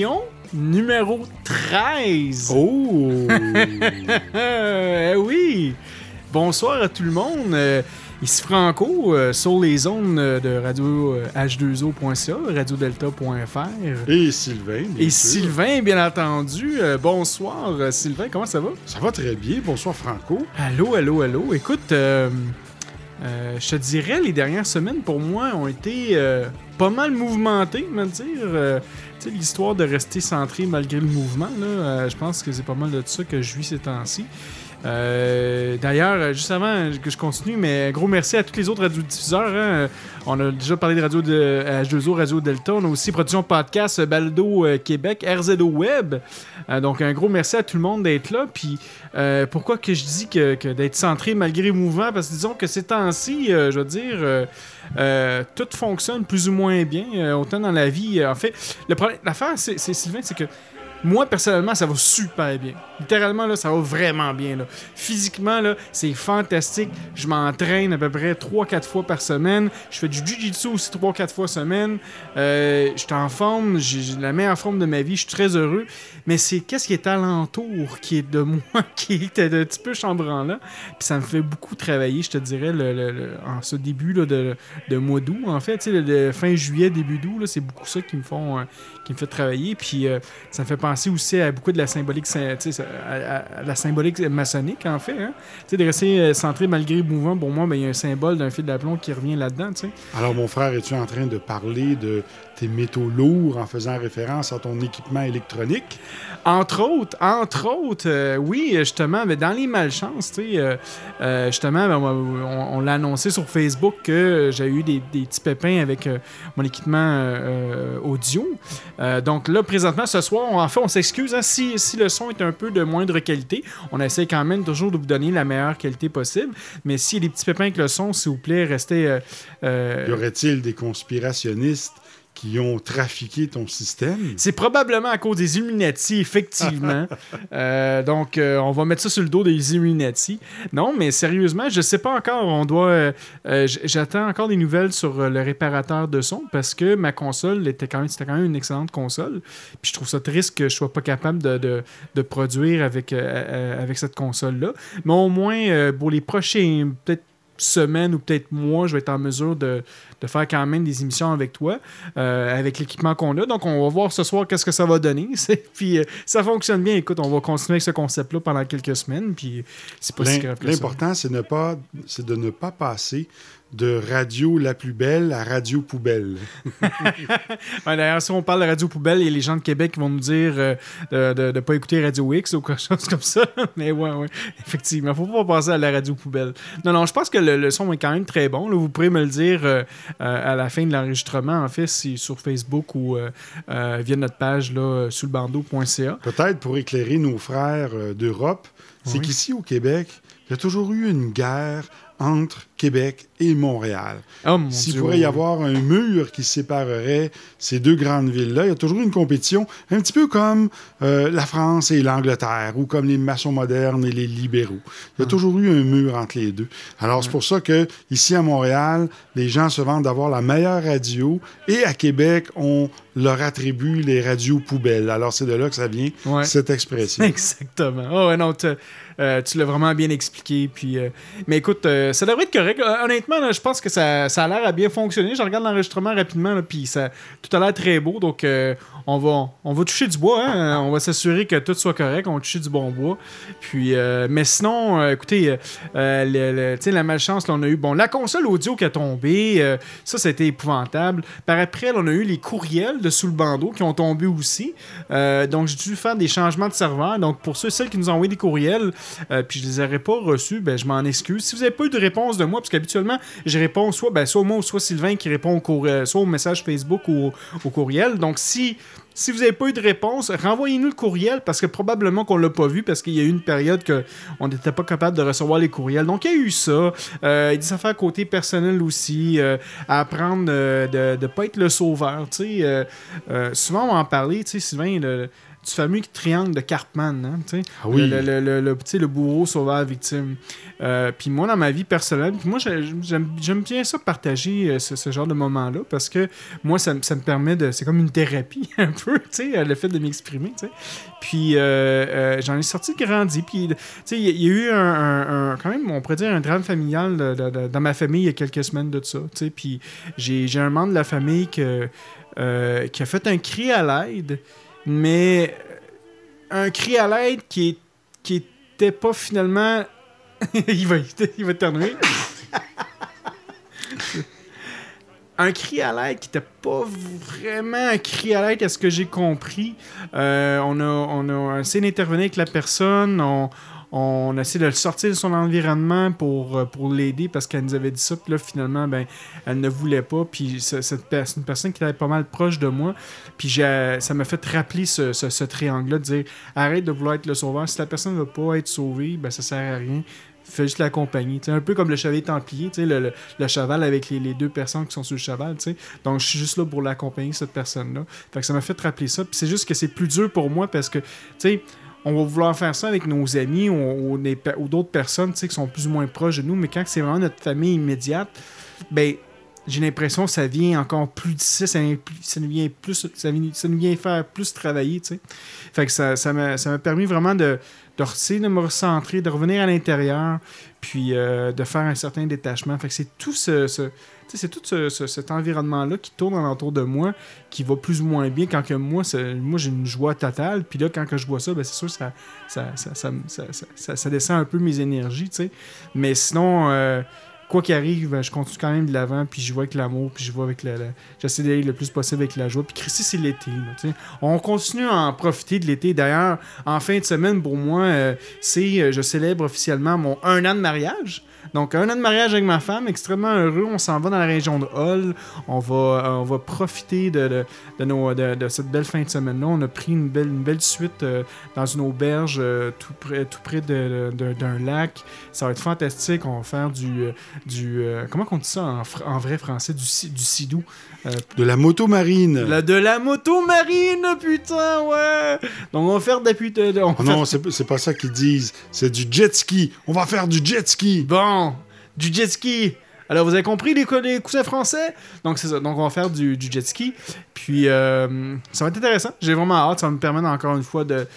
Émission numéro 13. Oh! Eh oui! Bonsoir à tout le monde. Euh, ici Franco, euh, sur les ondes euh, de radio euh, H2O.ca, radiodelta.fr. Et Sylvain. bien Et sûr. Sylvain, bien entendu. Euh, bonsoir, Sylvain, comment ça va? Ça va très bien. Bonsoir, Franco. Allô, allô, allô. Écoute, je te dirais, les dernières semaines, pour moi, ont été pas mal mouvementées, me dire. L'histoire de rester centré malgré le mouvement, là, euh, je pense que c'est pas mal de ça que je vis ces temps-ci. Euh, D'ailleurs, euh, juste avant que je continue, mais gros merci à tous les autres radiodiffuseurs. hein. On a déjà parlé de radio de H2O, Radio Delta. On a aussi production podcast euh, Baldo euh, Québec, RZO Web. Euh, donc un gros merci à tout le monde d'être là. Puis euh, pourquoi que je dis que, d'être centré malgré le mouvement? Parce que disons que ces temps-ci, euh, je veux dire, euh, euh, tout fonctionne plus ou moins bien, euh, autant dans la vie. euh, en fait, le problème, l'affaire, c'est, Sylvain, c'est que moi, personnellement, ça va super bien. Littéralement, là, ça va vraiment bien. Là. Physiquement, là, c'est fantastique. Je m'entraîne à peu près 3-4 fois par semaine. Je fais du jiu-jitsu aussi 3-4 fois semaine. Euh, je suis en forme. J'ai la meilleure forme de ma vie. Je suis très heureux. Mais c'est qu'est-ce qui est alentour qui est de moi, qui est un petit peu chambranlant? Puis ça me fait beaucoup travailler, je te dirais, le, en ce début là, de, de mois d'août. En fait, tu sais, fin juillet, début d'août, là, c'est beaucoup ça qui me font... euh, qui me fait travailler. Puis euh, ça me fait penser aussi à beaucoup de la symbolique, à, à- à la symbolique maçonnique, en fait. Hein? De rester euh, centré malgré le mouvement, pour moi, ben, il y a un symbole d'un fil d'aplomb qui revient là-dedans. Alors, mon frère, es-tu en train de parler de tes métaux lourds en faisant référence à ton équipement électronique? Entre autres, entre autres, euh, oui, justement, mais dans les malchances, tu sais, euh, euh, justement, ben, on, on l'a annoncé sur Facebook que j'ai eu des, des petits pépins avec mon équipement audio. Donc là, présentement, ce soir, on- en fait, on s'excuse hein, si, si le son est un peu de moindre qualité. On essaie quand même toujours de vous donner la meilleure qualité possible. Mais s'il y a des petits pépins avec le son, s'il vous plaît, restez. Y aurait-il des conspirationnistes qui ont trafiqué ton système? C'est probablement à cause des Illuminati, effectivement. Euh, donc, euh, on va mettre ça sur le dos des Illuminati. Non, mais sérieusement, je sais pas encore. On doit. euh, J'attends encore des nouvelles sur le réparateur de son parce que ma console était quand même, c'était quand même une excellente console. Puis je trouve ça triste que je sois pas capable de, de- de produire avec, avec cette console-là. Mais au moins, pour les prochains, peut-être semaines ou peut-être mois, je vais être en mesure de, de faire quand même des émissions avec toi, euh, avec l'équipement qu'on a. Donc, on va voir ce soir qu'est-ce que ça va donner. Puis, euh, ça fonctionne bien. Écoute, on va continuer avec ce concept-là pendant quelques semaines. Puis, c'est pas si grave que ça. L'important, c'est de ne pas passer de radio la plus belle à radio poubelle. D'ailleurs, si on parle de Radio Poubelle, il y a les gens de Québec qui vont nous dire euh, de ne pas écouter Radio X ou quelque chose comme ça. Mais ouais, ouais, effectivement, faut pas passer à la Radio Poubelle. Non, non, je pense que le, le son est quand même très bon. là. Vous pourrez me le dire euh, à la fin de l'enregistrement, en fait, si sur Facebook ou euh, euh, via notre page là, sous le bandeau.ca. Peut-être pour éclairer nos frères euh, d'Europe, c'est Oui. qu'ici au Québec, il y a toujours eu une guerre entre Québec et Montréal. Oh S'il pourrait y avoir un mur qui séparerait ces deux grandes villes-là, il y a toujours une compétition, un petit peu comme euh, la France et l'Angleterre, ou comme les maçons modernes et les libéraux. Il y a toujours eu un mur entre les deux. Alors, c'est pour ça que ici à Montréal, les gens se vantent d'avoir la meilleure radio, et à Québec, on leur attribue les radios poubelles. Alors, c'est de là que ça vient, Ouais. cette expression. Exactement. Oh, non, euh, tu l'as vraiment bien expliqué. Puis, euh, mais écoute, euh, ça devrait être correct. Euh, honnêtement, je pense que ça, ça a l'air à bien fonctionner. Je regarde l'enregistrement rapidement, puis ça, tout a l'air très beau. Donc, euh, on, va, on va toucher du bois. hein. On va s'assurer que tout soit correct. On va toucher du bon bois. Puis, mais sinon, écoutez, la malchance, là, on a eu bon, la console audio qui a tombé. ça, c'était épouvantable. Par après, on a eu les courriels de sous le bandeau qui ont tombé aussi. Donc, j'ai dû faire des changements de serveur. Donc, pour ceux et celles qui nous ont envoyé des courriels, puis je les aurais pas reçus, ben, je m'en excuse. Si vous n'avez pas eu de réponse de moi, parce qu'habituellement, je réponds soit, ben, soit moi ou soit Sylvain qui répond au cour- euh, soit au message Facebook ou au, courriel. Donc, si, si vous n'avez pas eu de réponse, renvoyez-nous le courriel, parce que probablement qu'on l'a pas vu, parce qu'il y a eu une période que on n'était pas capable de recevoir les courriels. Donc, il y a eu ça. Euh, des affaires côté personnel aussi, euh, à apprendre euh, de ne pas être le sauveur. Souvent, on en sais, Sylvain, du fameux triangle de Cartman, hein, tu sais. Ah oui. Le, le, le, le- bourreau sauveur victime. Euh, puis moi, dans ma vie personnelle, puis moi, j'ai- j'aime bien ça partager euh, ce, ce genre de moment-là parce que moi, ça, me- ça me permet de. C'est comme une thérapie, un peu, tu sais, euh, le fait de m'exprimer, tu sais. Puis euh, j'en ai sorti grandi. Puis, tu sais, il y, a- il y a eu un, un- un- quand même, on pourrait dire, un drame familial de- de- de- dans ma famille il y a quelques semaines de ça, tu sais. Puis j'ai j'ai un membre de la famille que, qui a fait un cri à l'aide, mais euh, un cri à l'aide qui, qui était pas finalement. il va, il va un cri à l'aide qui était pas vraiment un cri à l'aide, à ce que j'ai compris? Euh, on, a, on a essayé d'intervenir avec la personne, on, on a essayé de le sortir de son environnement pour, euh, pour l'aider parce qu'elle nous avait dit ça, puis là, finalement, ben, elle ne voulait pas, puis ce- cette personne qui était pas mal proche de moi, puis ça m'a fait rappeler ce, triangle-là, de dire arrête de vouloir être le sauveur, si la personne ne veut pas être sauvée, ben, ça sert à rien. Fais juste l'accompagner. Un peu comme le chevalier templier, le, le- cheval avec les, deux personnes qui sont sur le cheval. tu sais. Donc, je suis juste là pour l'accompagner, cette personne-là. Fait ça m'a fait rappeler ça. Puis c'est juste que c'est plus dur pour moi parce que, tu on va vouloir faire ça avec nos amis ou, d'autres personnes qui sont plus ou moins proches de nous, mais quand c'est vraiment notre famille immédiate, ben j'ai l'impression que ça vient encore plus difficile, ça, ça nous vient plus, ça, nous vient faire plus travailler, tu. Fait que ça, m'a ça permis vraiment de, de, me recentrer, de revenir à l'intérieur, puis euh, de faire un certain détachement. Fait que c'est tout ce, c'est tout ce- ce- cet environnement-là qui tourne alentour de moi, qui va plus ou moins bien quand que moi, moi j'ai une joie totale. Puis là, quand que je vois ça, ben, c'est sûr ça, ça, ça, ça, ça, descend un peu mes énergies. Mais sinon, euh, quoi qu'il arrive, je continue quand même de l'avant, puis je vois avec l'amour, puis je vois avec la... la- J'essaie d'aller le plus possible avec la joie. Puis Christy, c'est l'été. On continue à en profiter de l'été. D'ailleurs, en fin de semaine, pour moi, euh, c'est... euh, je célèbre officiellement mon un an de mariage. Donc, un an de mariage avec ma femme, extrêmement heureux. On s'en va dans la région de Hull. On va, euh, on va profiter de, de, de cette belle fin de semaine-là. On a pris une belle, suite euh, dans une auberge euh, tout près, d'un lac. Ça va être fantastique. On va faire du. comment on dit ça en, vrai français? Du, du sidou. Euh, De la moto marine. la- de la moto marine, putain, ouais! Donc, on va faire. De, de- on va Oh faire- non, c'est pas ça qu'ils disent. C'est du jet ski. On va faire du jet ski. Bon, du jet ski. Alors, vous avez compris les, les coussins français? Donc, c'est ça. Donc, on va faire du, jet ski. Puis, euh, ça va être intéressant. J'ai vraiment hâte. Ça va me permettre encore une fois de,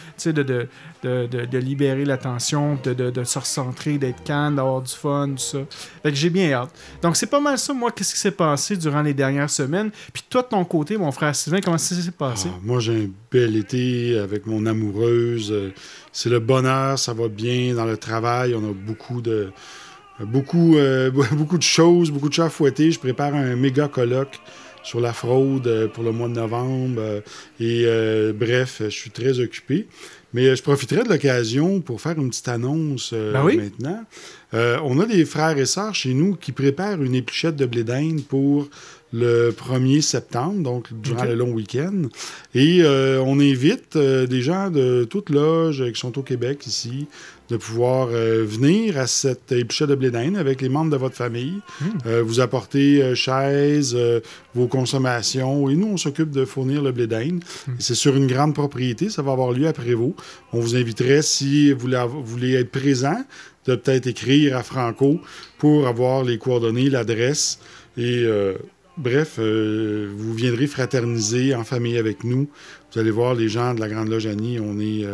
libérer l'attention, de, de, de se recentrer, d'être calme, d'avoir du fun, tout ça. Fait que j'ai bien hâte. Donc, c'est pas mal ça, moi, qu'est-ce qui s'est passé durant les dernières semaines. Puis, toi, de ton côté, mon frère Sylvain, comment ça s'est passé? Ah, moi, j'ai un bel été avec mon amoureuse. Euh, C'est le bonheur, ça va bien dans le travail. On a beaucoup de beaucoup, euh, beaucoup de choses, beaucoup de chats à fouetter. Je prépare un méga colloque sur la fraude euh, pour le mois de novembre. euh, et euh, bref, je suis très occupé. Mais je profiterai de l'occasion pour faire une petite annonce euh, Ben oui. maintenant. Euh, on a des frères et sœurs chez nous qui préparent une épluchette de blé d'Inde pour le 1er septembre, donc durant le long week-end. Et euh, on invite des gens de toute loge qui sont au Québec ici de pouvoir euh, venir à cette épluchette de blé d'Inde avec les membres de votre famille. Hmm. Euh, vous apportez euh, chaises, vos consommations, et nous, on s'occupe de fournir le blé d'Inde. Hmm. C'est sur une grande propriété, ça va avoir lieu à Prévost. On vous inviterait, si vous voulez, être présent, de peut-être écrire à Franco pour avoir les coordonnées, l'adresse. Et bref, vous viendrez fraterniser en famille avec nous. Vous allez voir les gens de la Grande Loge Annie, on est,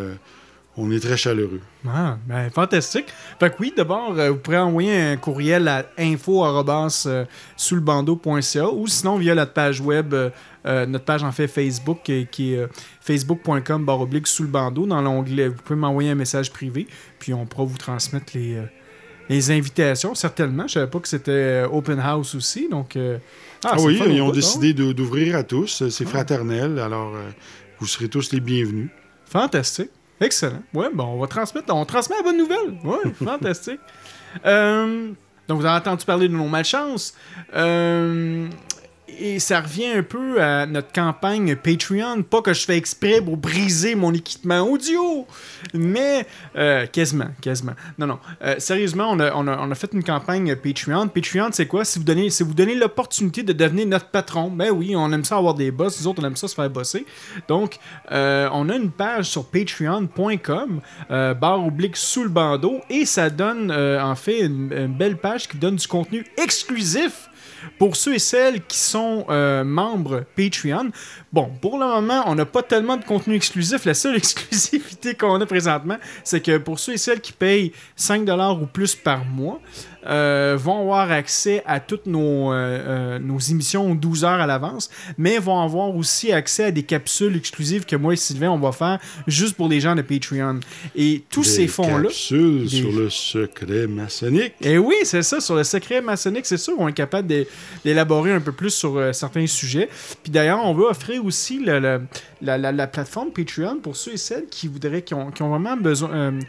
on est très chaleureux. Ah, ben, fantastique. Fait que oui, d'abord, euh, vous pourrez envoyer un courriel à info.soulbando.ca ou sinon via notre page web, euh, euh, notre page en fait Facebook qui est, euh, facebook.com barre oblique sous le bandeau. Dans l'onglet, vous pouvez m'envoyer un message privé, puis on pourra vous transmettre les, euh, les invitations, certainement. Je savais pas que c'était euh, open house aussi, donc... euh, Ah, c'est oui, ils ont décidé de- d'ouvrir à tous. C'est fraternel, alors euh, vous serez tous les bienvenus. Fantastique. Excellent. Ouais, bon, on va transmettre, on transmet la bonne nouvelle. Ouais, fantastique. Euh, Donc, vous avez entendu parler de nos malchances. Euh, et ça revient un peu à notre campagne Patreon. Pas que je fais exprès pour briser mon équipement audio, mais euh, quasiment, quasiment. Non, non. Euh, sérieusement, on a, on, a, on a fait une campagne Patreon. Patreon, c'est quoi? Si vous donnez, si donnez l'opportunité de devenir notre patron, ben oui, on aime ça avoir des boss. Nous autres, on aime ça se faire bosser. Donc, euh, on a une page sur patreon.com, barre oblique sous le bandeau, et ça donne, en fait, une belle page qui donne du contenu exclusif pour ceux et celles qui sont euh, membres Patreon, bon, pour le moment, on n'a pas tellement de contenu exclusif. La seule exclusivité qu'on a présentement, c'est que pour ceux et celles qui payent 5$ ou plus par mois, euh, vont avoir accès à toutes nos, euh, euh, nos émissions 12 heures à l'avance, mais vont avoir aussi accès à des capsules exclusives que moi et Sylvain, on va faire juste pour les gens de Patreon. Et tous Des ces fonds-là... capsules des- sur le secret maçonnique. Et oui, c'est ça, sur le secret maçonnique, c'est sûr qu'on est capable d'é- d'élaborer un peu plus sur euh, certains sujets. Puis d'ailleurs, on veut offrir aussi le- le- la, la- la plateforme Patreon pour ceux et celles qui voudraient, qui ont, qui ont vraiment besoin,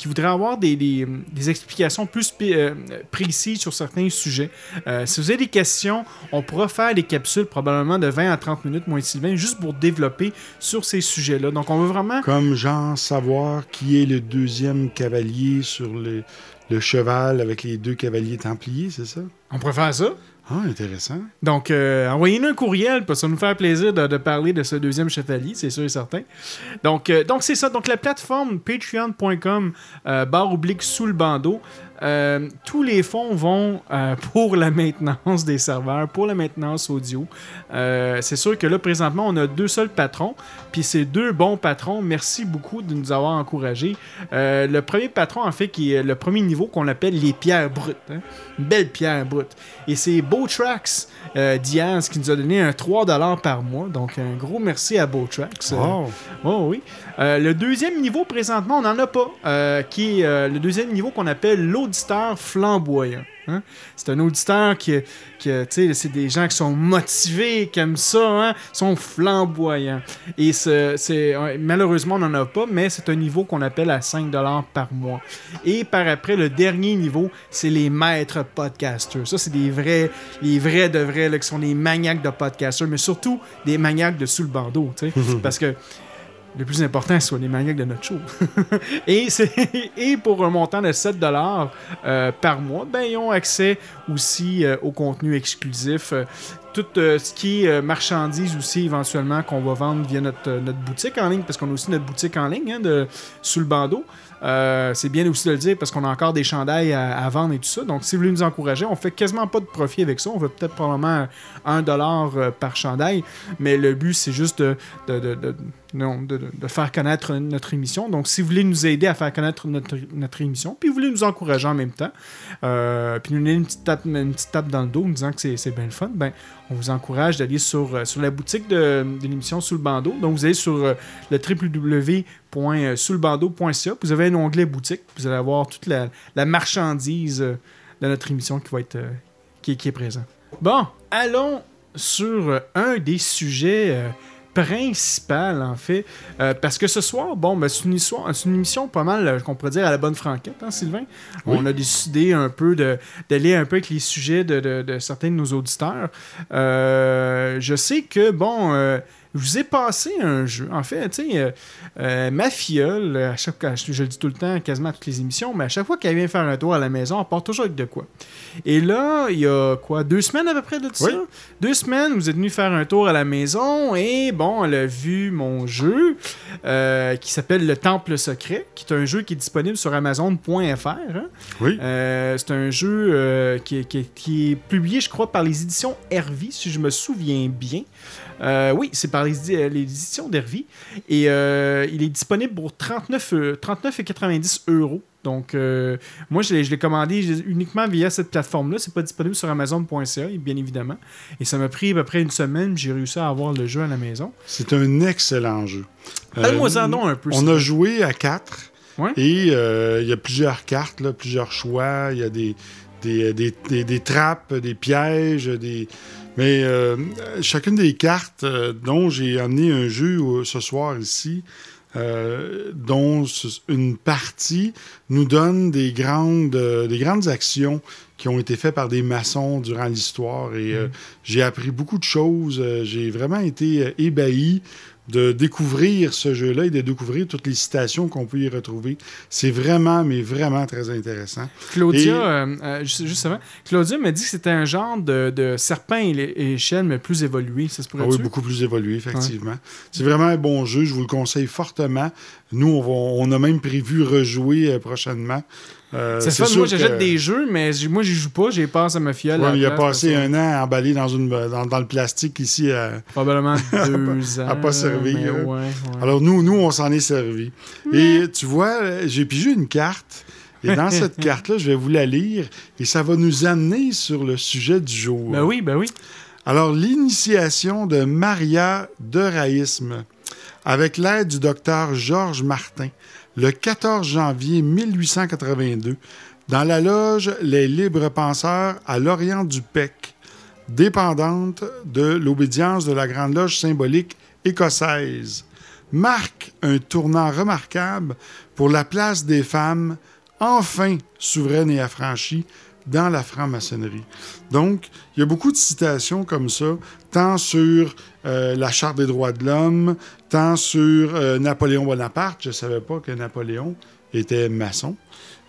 qui voudraient avoir des, des- des explications plus euh, précises sur certains sujets. Euh, si vous avez des questions, on pourra faire des capsules probablement de 20 à 30 minutes, moi et Sylvain, juste pour développer sur ces sujets-là. Donc on veut vraiment... Comme genre savoir qui est le deuxième cavalier sur le, le cheval avec les deux cavaliers templiers, c'est ça? On pourrait faire ça. Ah, intéressant. Donc, euh, envoyez-nous un courriel, parce que ça nous faire plaisir de, parler de ce deuxième chevalier, c'est sûr et certain. Donc, euh, donc c'est ça. Donc, la plateforme patreon.com, euh, barre oblique sous le bandeau, euh, tous les fonds vont euh, pour la maintenance des serveurs, pour la maintenance audio. Euh, c'est sûr que là, présentement, on a deux seuls patrons, puis ces deux bons patrons, merci beaucoup de nous avoir encouragés. Le premier patron, en fait, qui est le premier niveau qu'on appelle les pierres brutes. hein. Une belle pierre brute. Et c'est Bowtrax Diaz qui nous a donné un 3$ par mois. Donc, un gros merci à Bowtrax. Wow. Oh oui. Le deuxième niveau, présentement, on n'en a pas. qui est le deuxième niveau qu'on appelle l'auditeur flamboyant. hein. C'est un auditeur qui, qui tu sais, c'est des gens qui sont motivés, qui aiment ça, hein, sont flamboyants. Et ce- c'est, malheureusement, on n'en a pas, mais c'est un niveau qu'on appelle à 5$ par mois. Et par après, le dernier niveau, c'est les maîtres podcasters. Ça, c'est des vrais, les vrais de vrais, là, qui sont des maniaques de podcasters, mais surtout des maniaques de sous le bandeau, tu sais. Parce que le plus important, soit les maniaques de notre show. et, pour un montant de 7 euh, par mois, ben, ils ont accès aussi euh, au contenu exclusif. euh, tout ce qui est marchandises aussi éventuellement qu'on va vendre via notre, notre boutique en ligne, parce qu'on a aussi notre boutique en ligne hein, de, sous le bandeau. C'est bien aussi de le dire parce qu'on a encore des chandails à, vendre et tout ça. Donc, si vous voulez nous encourager, on fait quasiment pas de profit avec ça. On fait peut-être probablement un dollar par chandail. Mais le but, c'est juste de- de- faire connaître notre émission. Donc, si vous voulez nous aider à faire connaître notre, notre émission, puis vous voulez nous encourager en même temps, euh, puis nous donner une petite tape, dans le dos, en disant que c'est bien le fun, ben, on vous encourage d'aller sur, euh, sur la boutique de, l'émission Sous le bandeau. Donc, vous allez sur euh, le www.souslebandeau.ca. Vous avez un onglet boutique. Vous allez avoir toute la, marchandise euh, de notre émission qui va être euh, qui, qui est présent. Bon, allons sur euh, un des sujets principaux, en fait. Euh, parce que ce soir, bon, ben, c'est une, émission pas mal, euh, qu'on pourrait dire, à la bonne franquette, hein, Sylvain? Oui. On a décidé un peu d'aller un peu avec les sujets de, de- de certains de nos auditeurs. Euh, je sais que, bon, je vous ai passé un jeu. En fait, tu sais, euh, euh, ma filleule, à chaque fois, je, je le dis tout le temps, quasiment à toutes les émissions, mais à chaque fois qu'elle vient faire un tour à la maison, elle part toujours avec de quoi. Et là, il y a quoi, deux semaines à peu près de ça? Oui. Deux semaines, vous êtes venu faire un tour à la maison et bon, elle a vu mon jeu euh, qui s'appelle Le Temple Secret, qui est un jeu qui est disponible sur Amazon.fr. hein. Oui. C'est un jeu qui, est- qui est- qui est publié, je crois, par les éditions Hervy, si je me souviens bien. Euh, oui, c'est par les, euh, les éditions d'Hervy. Et euh, il est disponible pour 39, euh, 39,90 euros. Donc, euh, moi, je l'ai commandé uniquement via cette plateforme-là. C'est pas disponible sur Amazon.ca, bien évidemment. Et ça m'a pris à peu près une semaine. J'ai réussi à avoir le jeu à la maison. C'est un excellent jeu. Parle-moi-en Euh, donc un peu. On a joué à quatre. Ouais. Et euh, il y a plusieurs cartes, là, plusieurs choix. Il y a des, des, des, des- des trappes, des pièges, des. Mais euh, chacune des cartes euh, dont j'ai amené un jeu euh, ce soir ici euh, dont une partie nous donne des grandes, euh, des grandes actions qui ont été faites par des maçons durant l'histoire. Et euh, j'ai appris beaucoup de choses. J'ai vraiment été ébahi de découvrir ce jeu-là et de découvrir toutes les citations qu'on peut y retrouver. C'est vraiment, mais vraiment très intéressant. Claudia, Et- euh, euh, juste, juste avant, Claudia m'a dit que c'était un genre de, de serpent et, échelle, mais plus évolué. Ça se Ah pourrait oui, beaucoup plus évolué, effectivement. C'est vraiment un bon jeu. Je vous le conseille fortement. Nous, on, va- on a même prévu rejouer euh, prochainement. Euh, C'est fun, moi j'achète que- des jeux, mais moi j'y joue pas, j'ai passe à ma fiole. Ouais, à il a passé un an emballé dans, une, dans, dans le plastique ici. à- Probablement deux ans. à pas ouais, ouais. Alors, nous, nous on s'en est servi. Et tu vois, j'ai pigé une carte. Et dans cette carte-là, je vais vous la lire. Et ça va nous amener sur le sujet du jour. Ben oui, ben oui. Alors, l'initiation de Maria de Raïsme, avec l'aide du docteur Georges Martin, le 14 janvier 1882, dans la loge Les Libres Penseurs à l'Orient du Pec, dépendante de l'obédience de la Grande Loge symbolique écossaise, marque un tournant remarquable pour la place des femmes, enfin souveraine et affranchie, dans la franc-maçonnerie. Donc, il y a beaucoup de citations comme ça, tant sur euh, la Charte des droits de l'homme, tant sur euh, Napoléon Bonaparte. Je ne savais pas que Napoléon était maçon.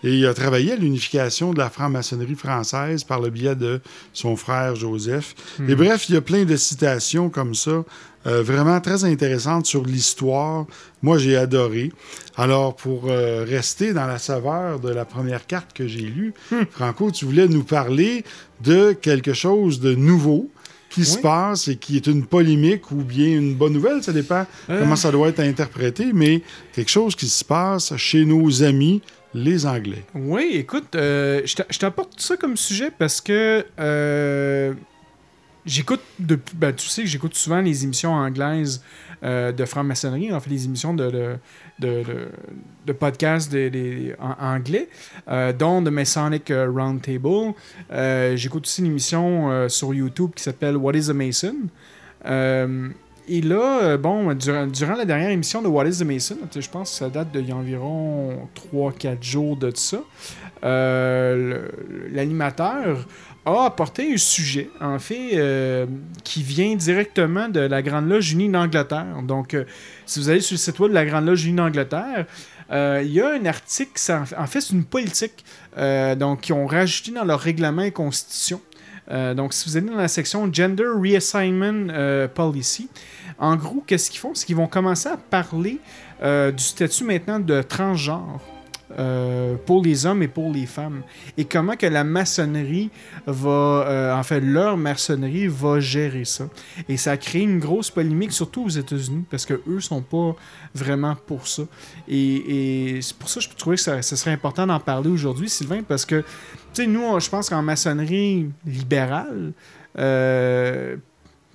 Et il a travaillé à l'unification de la franc-maçonnerie française par le biais de son frère Joseph. Et bref, il y a plein de citations comme ça, euh, vraiment très intéressantes sur l'histoire. Moi, j'ai adoré. Alors, pour euh, rester dans la saveur de la première carte que j'ai lue, Franco, tu voulais nous parler de quelque chose de nouveau qui se passe et qui est une polémique ou bien une bonne nouvelle, ça dépend Euh. comment ça doit être interprété, mais quelque chose qui se passe chez nos amis, les Anglais. Oui, écoute, euh, je t'a- je t'apporte ça comme sujet parce que euh, j'écoute depuis. Ben, tu sais que j'écoute souvent les émissions anglaises euh, de franc-maçonnerie, en fait, les émissions de, de, de, podcasts en anglais, euh, dont The Masonic euh, Roundtable. Euh, j'écoute aussi une émission sur YouTube qui s'appelle What is a Mason? Et là, bon, durant, durant la dernière émission de What is the Mason, je pense que ça date d'il y a environ 3-4 jours de ça, l'animateur a apporté un sujet, en fait, euh, qui vient directement de la Grande Loge Unie d'Angleterre. Donc, euh, si vous allez sur le site web de la Grande Loge Unie d'Angleterre, euh, il y a un article, ça- en fait, c'est une politique, donc, qu'ils ont rajouté dans leur règlement et constitution. Donc, si vous allez dans la section Gender Reassignment Policy, en gros, qu'est-ce qu'ils font? C'est qu'ils vont commencer à parler du statut maintenant de transgenre euh, pour les hommes et pour les femmes. Et comment que la maçonnerie va, euh, en fait, leur maçonnerie va gérer ça. Et ça a créé une grosse polémique, surtout aux États-Unis, parce que eux sont pas vraiment pour ça. Et, c'est pour ça que je trouvais que ça serait important d'en parler aujourd'hui, Sylvain, parce que, tu sais, nous, je pense qu'en maçonnerie libérale, euh,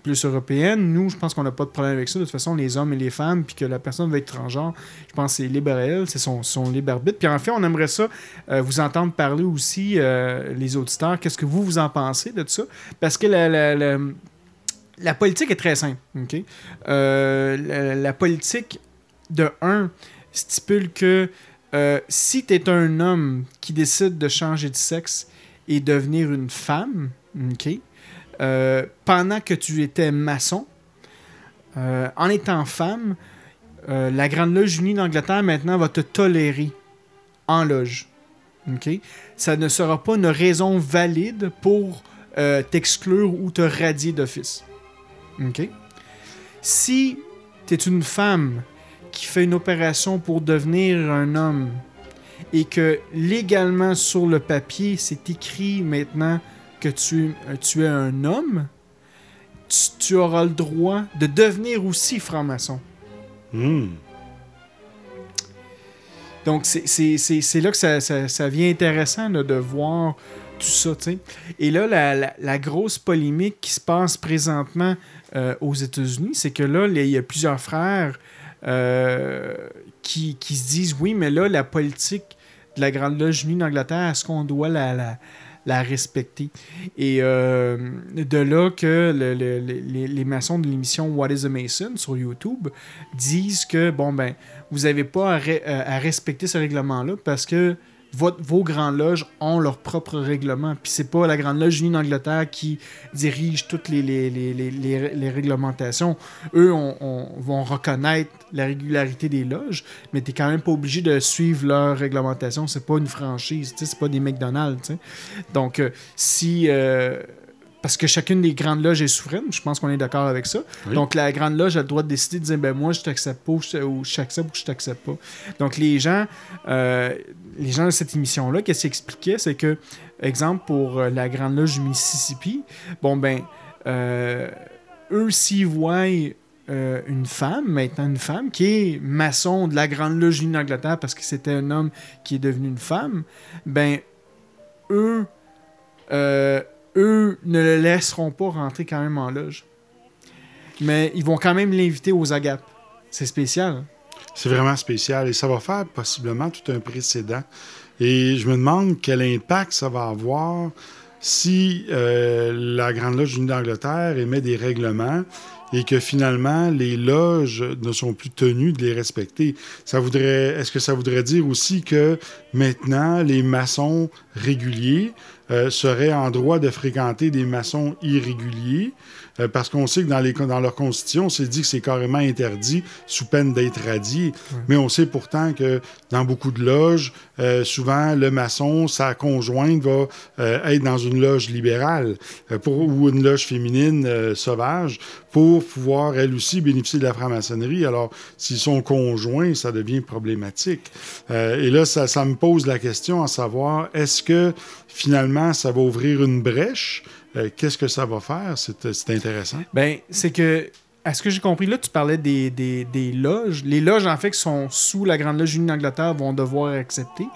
plus européenne, nous, je pense qu'on n'a pas de problème avec ça. De toute façon, les hommes et les femmes, puis que la personne va être transgenre, je pense que c'est libre à elle, c'est son, son libre arbitre. Puis en fait, on aimerait ça euh, vous entendre parler aussi, euh, les auditeurs. Qu'est-ce que vous, vous en pensez de ça? Parce que la, la- la- politique est très simple. ok? Euh, la, politique, de un, stipule que si tu es un homme qui décide de changer de sexe et devenir une femme, ok, euh, pendant que tu étais maçon, euh, en étant femme, euh, la Grande Loge Unie d'Angleterre maintenant va te tolérer en loge. ok? Ça ne sera pas une raison valide pour t'exclure ou te radier d'office. ok? Si tu es une femme qui fait une opération pour devenir un homme et que légalement sur le papier c'est écrit maintenant que tu, euh, tu es un homme, tu, tu auras le droit de devenir aussi franc-maçon. Hmm. Donc, c'est- là que ça, ça- ça devient intéressant là, de voir tout ça. tu sais. Et là, la, la- la grosse polémique qui se passe présentement euh, aux États-Unis, c'est que là, il y a plusieurs frères euh, qui, qui se disent oui, mais là, la politique de la Grande Loge Unie d'Angleterre, est-ce qu'on doit la, la, la respecter. Et euh, de là que le- le- le- les, les maçons de l'émission What is a Mason sur YouTube disent que, bon, ben, vous n'avez pas à- à respecter ce règlement-là parce que votre- vos grandes loges ont leur propre règlement. Puis c'est pas la Grande Loge unie d'Angleterre qui dirige toutes les, les, réglementations. Eux on, on- vont reconnaître la régularité des loges, mais t'es quand même pas obligé de suivre leur réglementation. C'est pas une franchise, c'est pas des McDonald's. Donc, euh, si. euh, parce que chacune des grandes loges est souveraine, je pense qu'on est d'accord avec ça. Oui. Donc la grande loge a le droit de décider de dire ben moi je t'accepte pas ou je t'accepte ou je t'accepte pas. Donc les gens, euh, les gens de cette émission là, qu'est-ce qu'ils expliquaient, c'est que exemple pour euh, la grande loge du Mississippi, bon ben euh, eux s'ils voient euh, une femme, maintenant une femme, qui est maçon de la Grande Loge d'Angleterre parce que c'était un homme qui est devenu une femme, ben, eux, euh, eux ne le laisseront pas rentrer quand même en loge. Mais ils vont quand même l'inviter aux agapes. C'est spécial. C'est vraiment spécial et ça va faire possiblement tout un précédent. Et je me demande quel impact ça va avoir si euh, la Grande Loge d'Angleterre émet des règlements et que finalement les loges ne sont plus tenues de les respecter. Ça voudrait, est-ce que ça voudrait dire aussi que maintenant les maçons réguliers euh, seraient en droit de fréquenter des maçons irréguliers? Euh, parce qu'on sait que dans, les, dans leur constitution, c'est dit que c'est carrément interdit sous peine d'être radié. Mais on sait pourtant que dans beaucoup de loges, euh, souvent le maçon, sa conjointe va euh, être dans une loge libérale pour, ou une loge féminine sauvage pour pouvoir, elle aussi, bénéficier de la franc-maçonnerie. Alors, s'ils sont conjoints, ça devient problématique. Et là, ça, ça me pose la question à savoir, est-ce que finalement, ça va ouvrir une brèche? Euh, Qu'est-ce que ça va faire? C'est c'est intéressant. Ben, c'est que, à ce que j'ai compris, là, tu parlais des, des, des loges. Les loges, en fait, qui sont sous la Grande Loge unie d'Angleterre vont devoir accepter,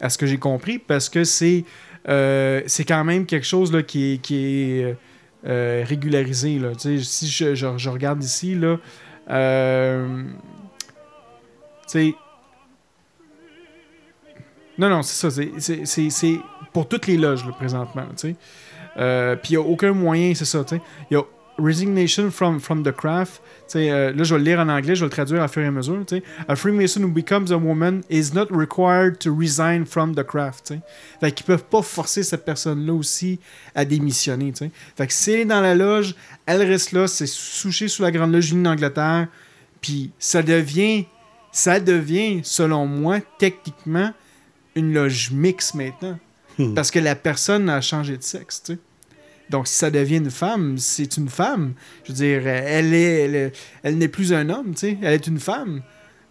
à ce que j'ai compris, parce que c'est euh, quand même quelque chose là, qui est, qui est euh, régularisé. Là. Si je, je- regarde ici, là, euh, tu sais, non, non, c'est ça. c'est- pour toutes les loges, là, présentement. tu sais. Euh, Puis il n'y a aucun moyen, c'est ça. tu sais. Il y a Resignation from, from the craft. Euh, là, je vais le lire en anglais, je vais le traduire à fur et à mesure. A Freemason who becomes a woman is not required to resign from the craft. Fait qu'ils peuvent pas forcer cette personne-là aussi à démissionner. tu sais. Fait que si elle est dans la loge, elle reste là, c'est souché sous la grande loge unie d'Angleterre. Puis ça devient, ça devient, selon moi, techniquement, une loge mixte maintenant. Hmm. Parce que la personne a changé de sexe. Donc, si ça devient une femme, c'est une femme. Je veux dire, elle elle, est- elle n'est plus un homme, tu sais. Elle est une femme.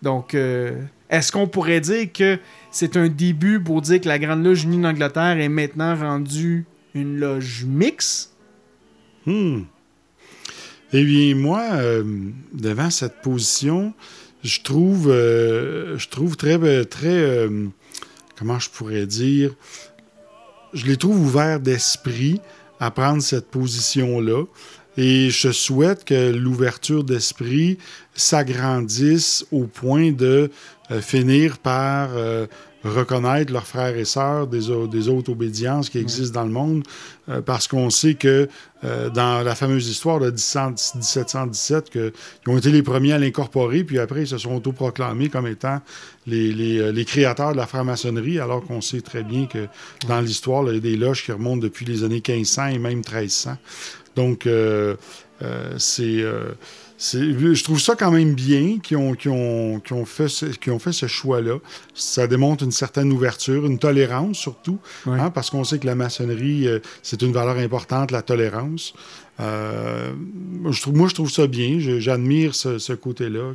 Donc, euh, est-ce qu'on pourrait dire que c'est un début pour dire que la Grande Loge unie d'Angleterre est maintenant rendue une loge mixte? Hmm. Eh bien, moi, euh, devant cette position, je trouve, euh, je trouve très, très, comment je pourrais dire, je les trouve ouverts d'esprit à prendre cette position-là. Et je souhaite que l'ouverture d'esprit s'agrandisse au point de euh, finir par euh, reconnaître leurs frères et sœurs des, au- des autres obédiences qui existent dans le monde, euh, parce qu'on sait que euh, dans la fameuse histoire de 17 1717, que, ils ont été les premiers à l'incorporer, puis après ils se sont autoproclamés comme étant les, les, euh, les créateurs de la franc-maçonnerie, alors qu'on sait très bien que dans l'histoire, il y a des loges qui remontent depuis les années 1500 et même 1300. Donc, euh, c'est... je trouve ça quand même bien qu'ils ont, fait ce, qu'ils ont fait ce choix-là. Ça démontre une certaine ouverture, une tolérance surtout, hein, parce qu'on sait que la maçonnerie, euh, c'est une valeur importante, la tolérance. Euh, je trouve, moi, je trouve ça bien. J'admire ce, ce côté-là,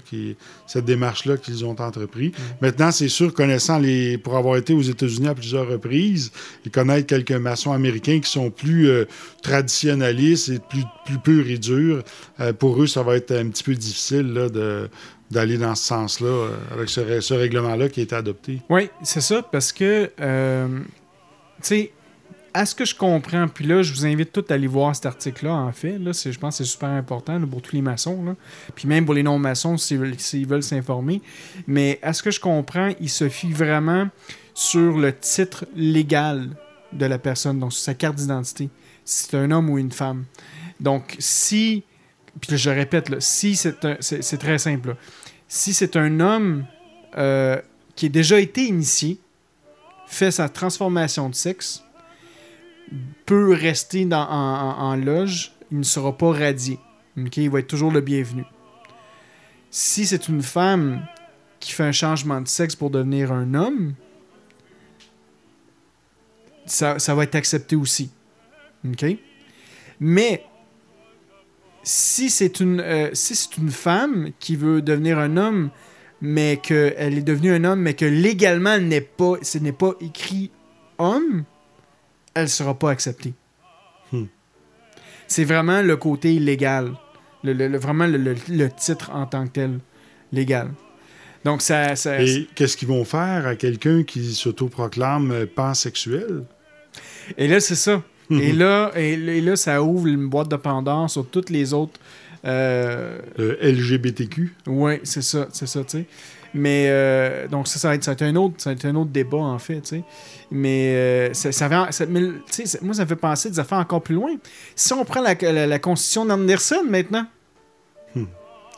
cette démarche-là qu'ils ont entrepris. Maintenant, c'est sûr, connaissant les, pour avoir été aux États-Unis à plusieurs reprises et connaître quelques maçons américains qui sont plus euh, traditionnalistes et plus, plus purs et durs, euh, pour eux, ça va être un petit peu difficile là, de d'aller dans ce sens-là, euh, avec ce, règlement-là qui a été adopté. Oui, c'est ça, parce que, tu sais, à ce que je comprends, puis là, je vous invite tous à aller voir cet article-là, en fait. Là, je pense que c'est super important pour tous les maçons, puis même pour les non-maçons, s'ils veulent s'informer. Mais à ce que je comprends, il se fie vraiment sur le titre légal de la personne, donc sur sa carte d'identité, si c'est un homme ou une femme. Donc, si, puis je répète, si c'est très simple, si c'est un homme euh, qui a déjà été initié, fait sa transformation de sexe, peut rester dans, en, loge, il ne sera pas radié. Ok, Il va être toujours le bienvenu. Si c'est une femme qui fait un changement de sexe pour devenir un homme, ça, ça va être accepté aussi. Mais si c'est une, euh, si une femme qui veut devenir un homme, mais qu'elle est devenue un homme, mais que légalement n'est pas, ce n'est pas écrit homme, elle sera pas acceptée. Hmm. C'est vraiment le côté légal. Le, le- le- vraiment le, titre en tant que tel, légal. Donc, ça. ça Et qu'est-ce qu'ils vont faire à quelqu'un qui s'autoproclame euh, pansexuel? et là, c'est ça. et, là, et, là- et là, ça ouvre une boîte de Pandore sur toutes les autres. Euh, Le LGBTQ? ouais, c'est ça, c'est ça, tu sais. Mais euh, donc ça, ça va être, ça va être un autre, ça va être un autre débat en fait. Mais euh, ça, ça, va- ça- mais, tu sais, ça- moi ça me fait penser des affaires encore plus loin. Si on prend la, la- la constitution d'Anderson maintenant, Hmm.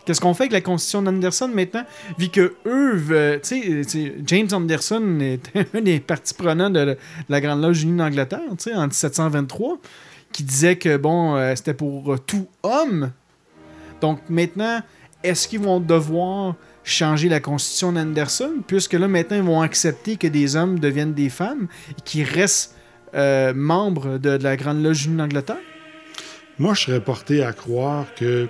qu'est-ce qu'on fait avec la constitution d'Anderson maintenant, vu que eux, veulent- tu sais, tu sais, James Anderson était un des partis prenants de, la- de la Grande Loge unie d'Angleterre, tu sais, en 1723, qui disait que bon, euh, c'était pour euh, tout homme. Donc maintenant, est-ce qu'ils vont devoir changer la constitution d'Anderson, puisque là, maintenant, ils vont accepter que des hommes deviennent des femmes et qu'ils restent euh, membres de, de la Grande Loge unie d'Angleterre? Moi, je serais porté à croire que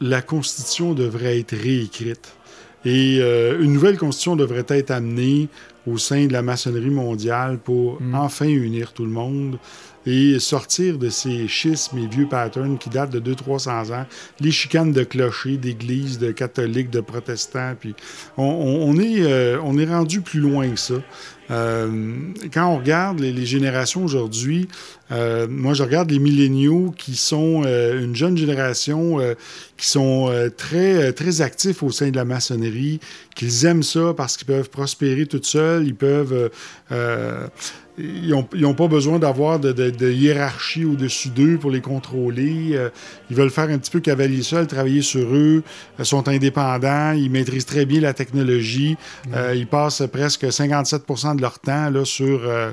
la Constitution devrait être réécrite. Et euh, une nouvelle Constitution devrait être amenée au sein de la maçonnerie mondiale pour Mm. enfin unir tout le monde et sortir de ces schismes et vieux patterns qui datent de 200-300 ans, les chicanes de clochers, d'églises, de catholiques, de protestants. Puis on, on- on est, euh, on est rendu plus loin que ça. Euh, quand on regarde les, les générations aujourd'hui, euh, moi je regarde les milléniaux qui sont euh, une jeune génération euh, qui sont euh, très, très actifs au sein de la maçonnerie, qu'ils aiment ça parce qu'ils peuvent prospérer tout seuls, ils peuvent... ils n'ont ils ont pas besoin d'avoir de, de- de hiérarchie au-dessus d'eux pour les contrôler. Euh, ils veulent faire un petit peu cavalier seul, travailler sur eux, euh, sont indépendants, ils maîtrisent très bien la technologie. Euh, ils passent presque 57% de leur temps là, sur, euh,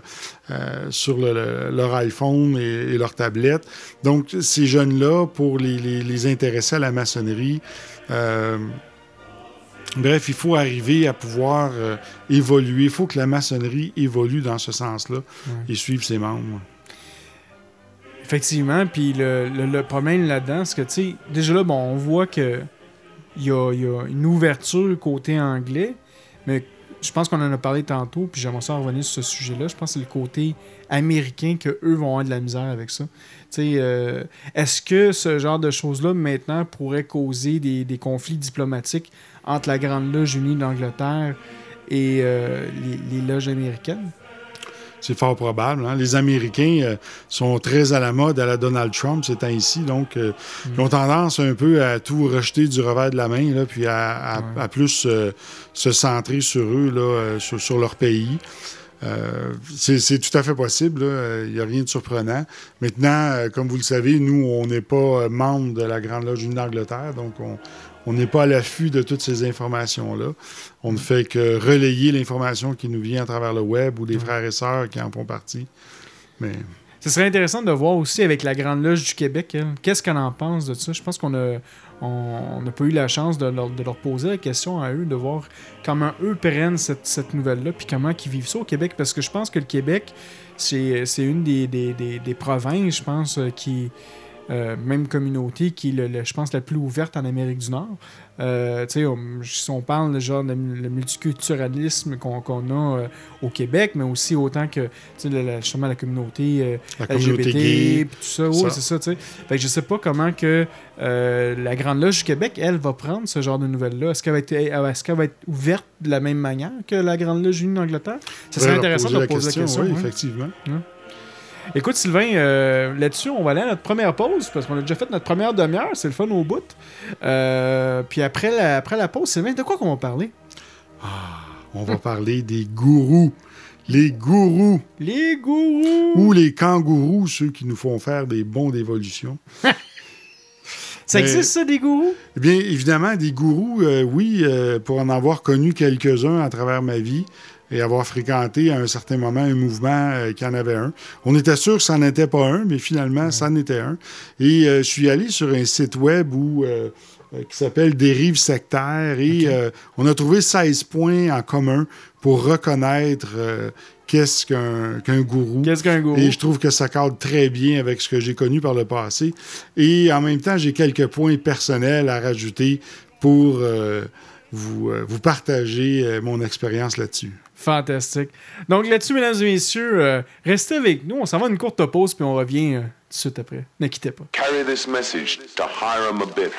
euh, sur le- le- leur iPhone et, et leur tablette. Donc, ces jeunes-là, pour les, les- les intéresser à la maçonnerie, euh, Bref, il faut arriver à pouvoir euh, évoluer. Il faut que la maçonnerie évolue dans ce sens-là et suive ses membres. Effectivement, puis le, le- le problème là-dedans, c'est que, tu sais, déjà là, bon, on voit que il y y a une ouverture côté anglais, mais je pense qu'on en a parlé tantôt, puis j'aimerais ça revenir sur ce sujet-là. Je pense que c'est le côté américain que eux vont avoir de la misère avec ça. Euh, est-ce que ce genre de choses-là, maintenant, pourrait causer des, des conflits diplomatiques entre la Grande Loge unie d'Angleterre et euh, les loges américaines? C'est fort probable. hein. Les Américains euh, sont très à la mode à la Donald Trump ces temps-ci, donc euh, ils ont tendance un peu à tout rejeter du revers de la main, là, puis à, à- Ouais. à plus euh, se centrer sur eux, là, sur, sur leur pays. C'est tout à fait possible. Il n'y a rien de surprenant. Maintenant, comme vous le savez, nous, on n'est pas membre de la Grande Loge d'Angleterre, donc on on n'est pas à l'affût de toutes ces informations-là. On ne fait que relayer l'information qui nous vient à travers le web ou des frères et sœurs qui en font partie. Mais Ce serait intéressant de voir aussi avec la Grande Loge du Québec, qu'est-ce qu'elle en pense de ça? Je pense qu'on a, on on n'a pas eu la chance de leur, de leur poser la question à eux, de voir comment eux prennent cette, cette nouvelle-là, puis comment ils vivent ça au Québec, parce que je pense que le Québec, c'est une des, des, des- des provinces, je pense, euh, qui... euh, même communauté qui est, le- le- je pense, la plus ouverte en Amérique du Nord. Euh, on- si on parle genre de le multiculturalisme qu'on a euh, au Québec, mais aussi autant que le- la- justement la communauté euh, la communauté LGBT, gay, puis tout ça, ça. c'est ça, sais. Fait que je sais pas comment que la Grande Loge du Québec, elle, va prendre ce genre de nouvelles-là. Est-ce qu'elle va, être- est-ce qu'elle va être ouverte de la même manière que la Grande Loge unie d'Angleterre? Ça serait intéressant de poser la question. oui, hein. effectivement. Écoute, Sylvain, euh, là-dessus, on va aller à notre première pause, parce qu'on a déjà fait notre première demi-heure, c'est le fun au bout. Euh, puis après la, après la pause, Sylvain, de quoi qu'on va parler? On va parler des gourous. les gourous Les gourous! ou les kangourous, ceux qui nous font faire des bons d'évolution. Ça existe, ça, des gourous? Eh bien, évidemment, des gourous, euh, oui, euh, pour en avoir connu quelques-uns à travers ma vie et avoir fréquenté à un certain moment un mouvement euh, qui en avait un. On était sûr que ça n'en était pas un, mais finalement, ça en était un. Et je suis allé sur un site web où, qui s'appelle Dérive sectaire et euh, on a trouvé 16 points en commun pour reconnaître euh, qu'est-ce qu'un gourou? Qu'est-ce qu'un gourou? Et je trouve que ça cadre très bien avec ce que j'ai connu par le passé. Et en même temps, j'ai quelques points personnels à rajouter pour euh, vous, euh, vous partager euh, mon expérience là-dessus. Fantastique. Donc là-dessus, mesdames et messieurs, euh, restez avec nous. On s'en va à une courte pause, puis on revient euh, tout de suite après. Ne quittez pas. Carry this message to Hiram Abiff.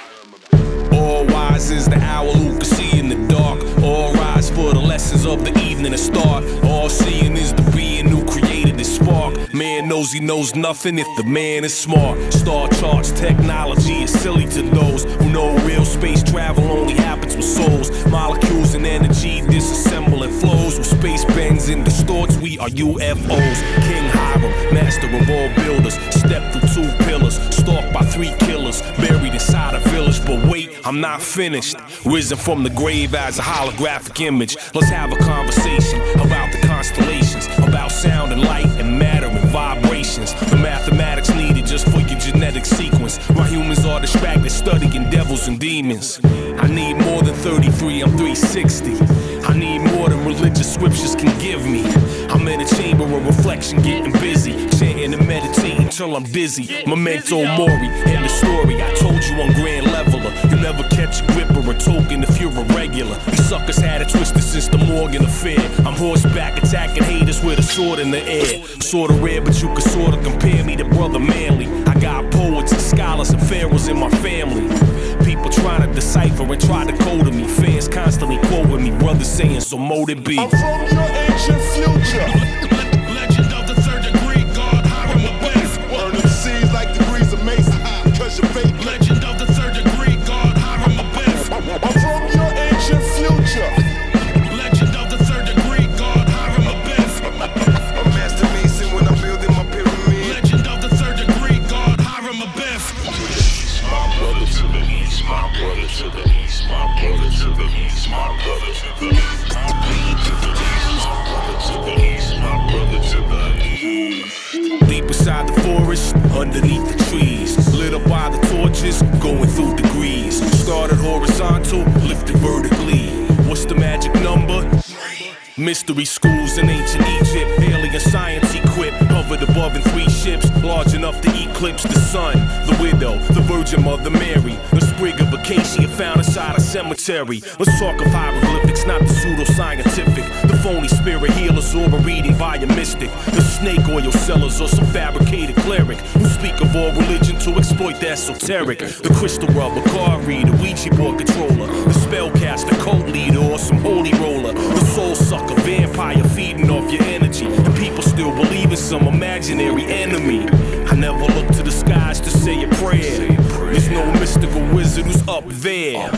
All wise is the owl who can see in the dark. All rise for the lessons of the evening to start. All seeing is the being who created this spark. Man knows he knows nothing if the man is smart. Star charts technology is silly to those who know real space travel only happens with souls. Molecules and energy disassemble and flows. With space bends and distorts, we are UFOs. King Hiram, master of all builders. Step through two pillars, stalked by three killers. Buried inside a village, but wait, I'm not finished. Risen from the grave as a holographic image. Let's have a conversation about the constellations, about sound and light and matter and vibrations. The mathematics needed just for your genetic sequence. Why humans are distracted studying devils and demons. I need more than 33, I'm 360. I need more than religious scriptures can give me. I'm in a chamber of reflection, getting busy, chanting and meditating till I'm dizzy. Memento mori, end the story. I told you I'm grand leveler. You never catch a grip or a token if you're a regular. These suckers had it twisted since the Morgan affair. I'm horseback attacking haters with a sword in the air. Sorta rare, but you can sorta compare me to Brother Manly. I got poets and scholars and pharaohs in my family. People trying to decipher and try to code to me. Fans constantly quoting me, brothers saying, so mote it be. I'm from your ancient future. Mystery schools in ancient Egypt, alien science equipped, hovered above in three ships, large enough to eclipse the sun. The widow, the Virgin Mother Mary, the sprig of acacia found inside a cemetery. Let's talk of hieroglyphics, not the pseudoscientific. The phony spirit healers or a reading by a mystic. The snake oil sellers or some fabricated cleric who speak of all religion to exploit the esoteric. The crystal rubber card reader, Ouija board controller, the spellcaster, cult leader, or some holy roller. The soul sucker, vampire feeding off your energy. And people still believe in some imaginary enemy. I never look to the skies to say a prayer. There's no mystical wizard who's up there.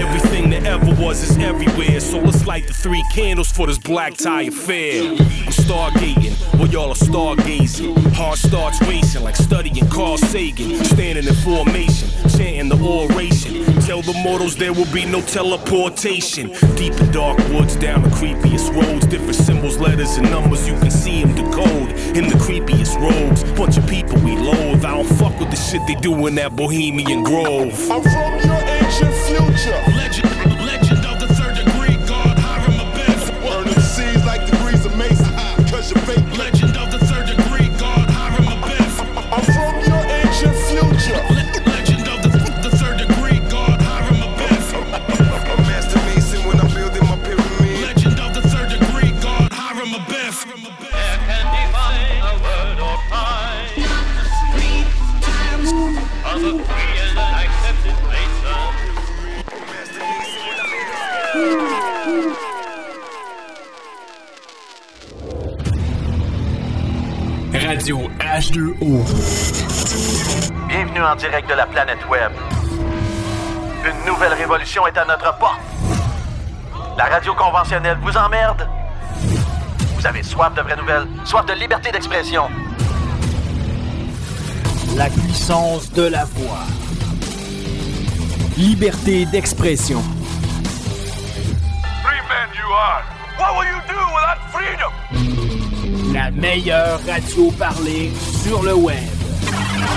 Everything that ever was is everywhere. So let's light the three candles for this black tie affair. I'm stargating, y'all are stargazing. Heart starts racing like studying Carl Sagan. Standing in formation, chanting the oration. Tell the mortals there will be no teleportation. Deep in dark woods, down the creepiest roads. Different symbols, letters, and numbers. You can see them decode in the creepiest roads. Bunch of people we loathe. I don't fuck with the shit they do in that Bohemian Grove. I'm from your ancient future. En direct de la planète Web. Une nouvelle révolution est à notre porte. La radio conventionnelle vous emmerde. Vous avez soif de vraies nouvelles, soif de liberté d'expression. La puissance de la voix. Liberté d'expression. Free man you are. What will you do without freedom? La meilleure radio parlée sur le web.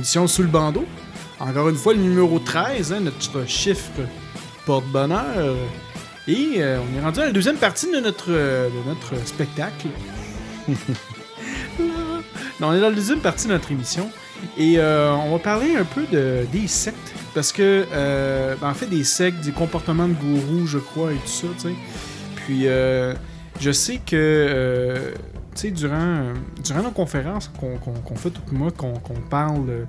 L'émission sous le bandeau. Encore une fois, le numéro 13, hein, notre chiffre porte-bonheur. Et euh, on est rendu à la deuxième partie de notre, euh, de notre spectacle. non, on est dans la deuxième partie de notre émission. Et euh, on va parler un peu de, des sectes. Parce que, ben, en fait, des sectes, des comportements de gourous, je crois, et tout ça, tu sais. Puis, euh, je sais que, sais, durant, durant nos conférences qu'on fait tout le mois, qu'on parle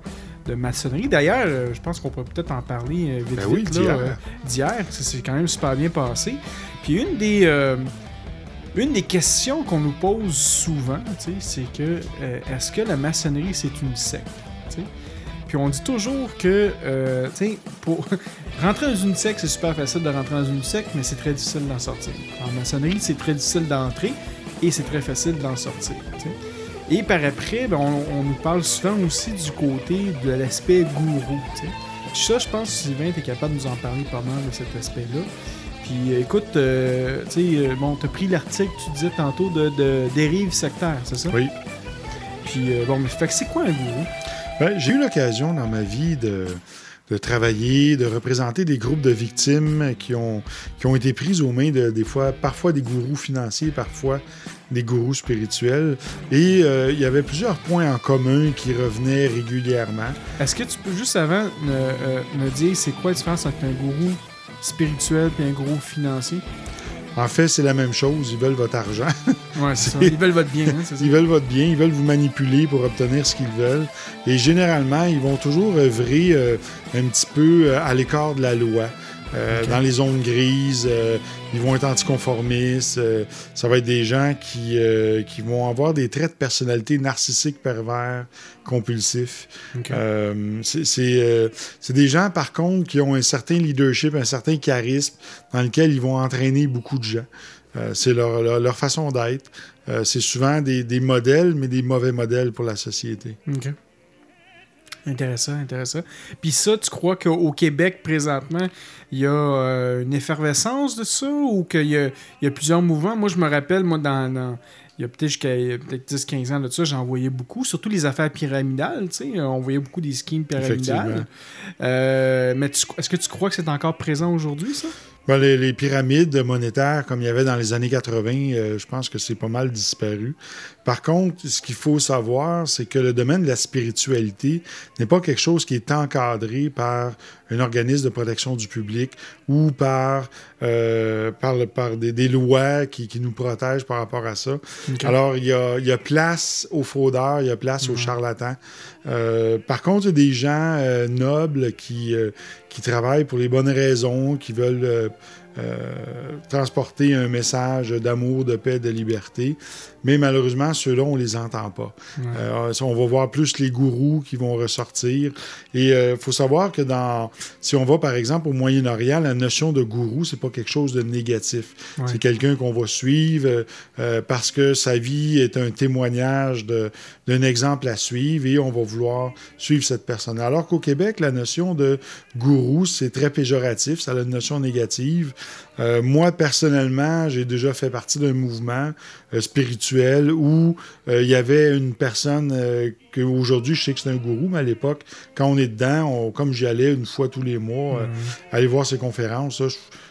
de maçonnerie. D'ailleurs, euh, je pense qu'on peut peut-être en parler euh, vite, Ben oui, vite, là, d'hier. euh, s'est quand même super bien passé. Puis une des, euh, une des questions qu'on nous pose souvent, c'est que euh, est-ce que la maçonnerie c'est une secte? Puis on dit toujours que, euh, tu sais, pour rentrer dans une secte, c'est super facile de rentrer dans une secte, mais c'est très difficile d'en sortir. En maçonnerie, c'est très difficile d'entrer et c'est très facile d'en sortir. Et par après, ben, on, on nous parle souvent aussi du côté de l'aspect gourou. tu sais. Puis ça, je pense que Sylvain, tu es capable de nous en parler pas mal de cet aspect-là. Puis euh, écoute, euh, tu sais, euh, bon, t'as pris l'article, tu disais tantôt, de, de dérive sectaire, c'est ça? Oui. Puis euh, bon, mais fait que c'est quoi un gourou? Ben, j'ai eu l'occasion dans ma vie de, de travailler, de représenter des groupes de victimes qui ont, qui ont été prises aux mains de, des fois, parfois des gourous financiers, parfois des gourous spirituels. Et euh, il y avait plusieurs points en commun qui revenaient régulièrement. Est-ce que tu peux juste avant me, euh, me dire c'est quoi la différence entre un gourou spirituel et un gourou financier? En fait, c'est la même chose. Ils veulent votre argent. Ouais, c'est ça. Ils veulent votre bien, hein, ça? Ils veulent votre bien, ils veulent vous manipuler pour obtenir ce qu'ils veulent. Et généralement, ils vont toujours œuvrer euh, un petit peu euh, à l'écart de la loi. Euh, Ok. Dans les zones grises, euh, ils vont être anticonformistes. euh, ça va être des gens qui, euh, qui vont avoir des traits de personnalité narcissiques, pervers, compulsifs. Ok. Euh, c'est euh, des gens, par contre, qui ont un certain leadership, un certain charisme, dans lequel ils vont entraîner beaucoup de gens. Euh, c'est leur, leur, leur façon d'être. Euh, c'est souvent des, des modèles, mais des mauvais modèles pour la société. OK. Intéressant, intéressant. Puis ça, tu crois qu'au Québec, présentement, il y a euh, une effervescence de ça ou qu'il y a, il y a plusieurs mouvements? Moi, je me rappelle, moi, dans, dans- il y a peut-être jusqu'à peut-être 10-15 ans de ça, j'en voyais beaucoup, surtout les affaires pyramidales, tu sais, on voyait beaucoup des schemes pyramidales. Euh, mais est-ce que tu crois que c'est encore présent aujourd'hui, ça? Ben, les, les pyramides monétaires, comme il y avait dans les années 80, euh, je pense que c'est pas mal disparu. Par contre, ce qu'il faut savoir, c'est que le domaine de la spiritualité n'est pas quelque chose qui est encadré par un organisme de protection du public ou par, euh, par, le- par des, des lois qui, qui nous protègent par rapport à ça. Alors, il y a, il y a place aux fraudeurs, il y a place aux charlatans. Euh, par contre, il y a des gens nobles qui, qui travaillent pour les bonnes raisons, qui veulent euh, euh, transporter un message d'amour, de paix, de liberté. Mais malheureusement, ceux-là, on les entend pas. Ouais. Euh, on va voir plus les gourous qui vont ressortir. Et il faut savoir que dans, si on va par exemple au Moyen-Orient, la notion de gourou, c'est pas quelque chose de négatif. Ouais. C'est quelqu'un qu'on va suivre euh, parce que sa vie est un témoignage d'un exemple à suivre et on va vouloir suivre cette personne. Alors qu'au Québec, la notion de gourou, c'est très péjoratif, ça a une notion négative. Euh, moi, personnellement, j'ai déjà fait partie d'un mouvement euh, spirituel où euh, il y avait une personne que aujourd'hui je sais que c'est un gourou, mais à l'époque, quand on est dedans, on- comme j'y allais une fois tous les mois, euh, aller voir ses conférences,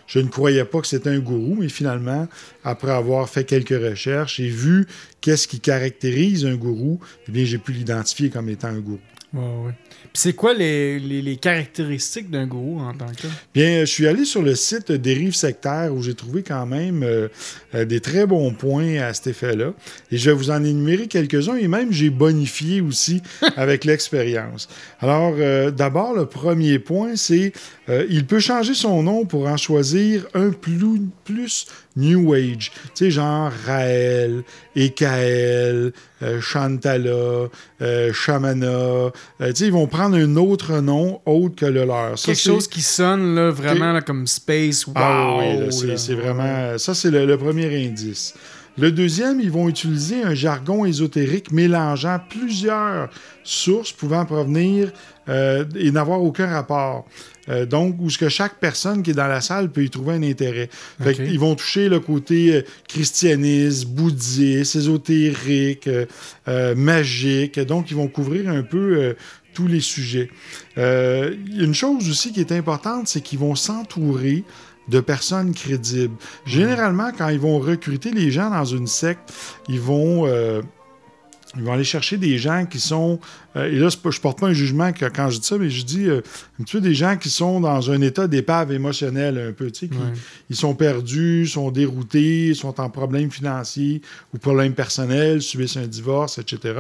je ne croyais pas que c'était un gourou, mais finalement, après avoir fait quelques recherches et vu qu'est-ce qui caractérise un gourou, eh bien, j'ai pu l'identifier comme étant un gourou. Ouais, ouais. Puis c'est quoi les, les- les caractéristiques d'un gourou en tant que tel? Bien, je suis allé sur le site Dérive Sectaire où j'ai trouvé quand même euh, euh, des très bons points à cet effet-là. Et je vais vous en énumérer quelques-uns et même j'ai bonifié aussi avec l'expérience. Alors, euh, d'abord, le premier point, c'est euh, il peut changer son nom pour en choisir un plus, plus New Age. Tu sais, genre Raël, Ekaël, euh, Chantala, euh, Shamana. Euh, tu sais, ils vont prendre un autre nom autre que le leur. Ça, Quelque chose qui sonne là, vraiment là, comme space. Wow! ah oui, c'est vraiment. Ça, c'est le, le premier indice. Le deuxième, ils vont utiliser un jargon ésotérique mélangeant plusieurs sources pouvant provenir euh, et n'avoir aucun rapport. Euh, donc, où ce que chaque personne qui est dans la salle peut y trouver un intérêt. Fait qu'ils vont toucher le côté euh, christianisme, bouddhiste, ésotérique, euh, magique. Donc, ils vont couvrir un peu tous les sujets. Une chose aussi qui est importante, c'est qu'ils vont s'entourer de personnes crédibles. Généralement, quand ils vont recruter les gens dans une secte, ils vont... ils vont aller chercher des gens qui sont. Euh, et là, je porte pas un jugement quand je dis ça, mais je dis euh, un petit peu des gens qui sont dans un état d'épave émotionnelle un peu. Tu sais, qui- Ouais. Ils sont perdus, sont déroutés, sont en problème financier ou problème personnel, subissent un divorce, etc.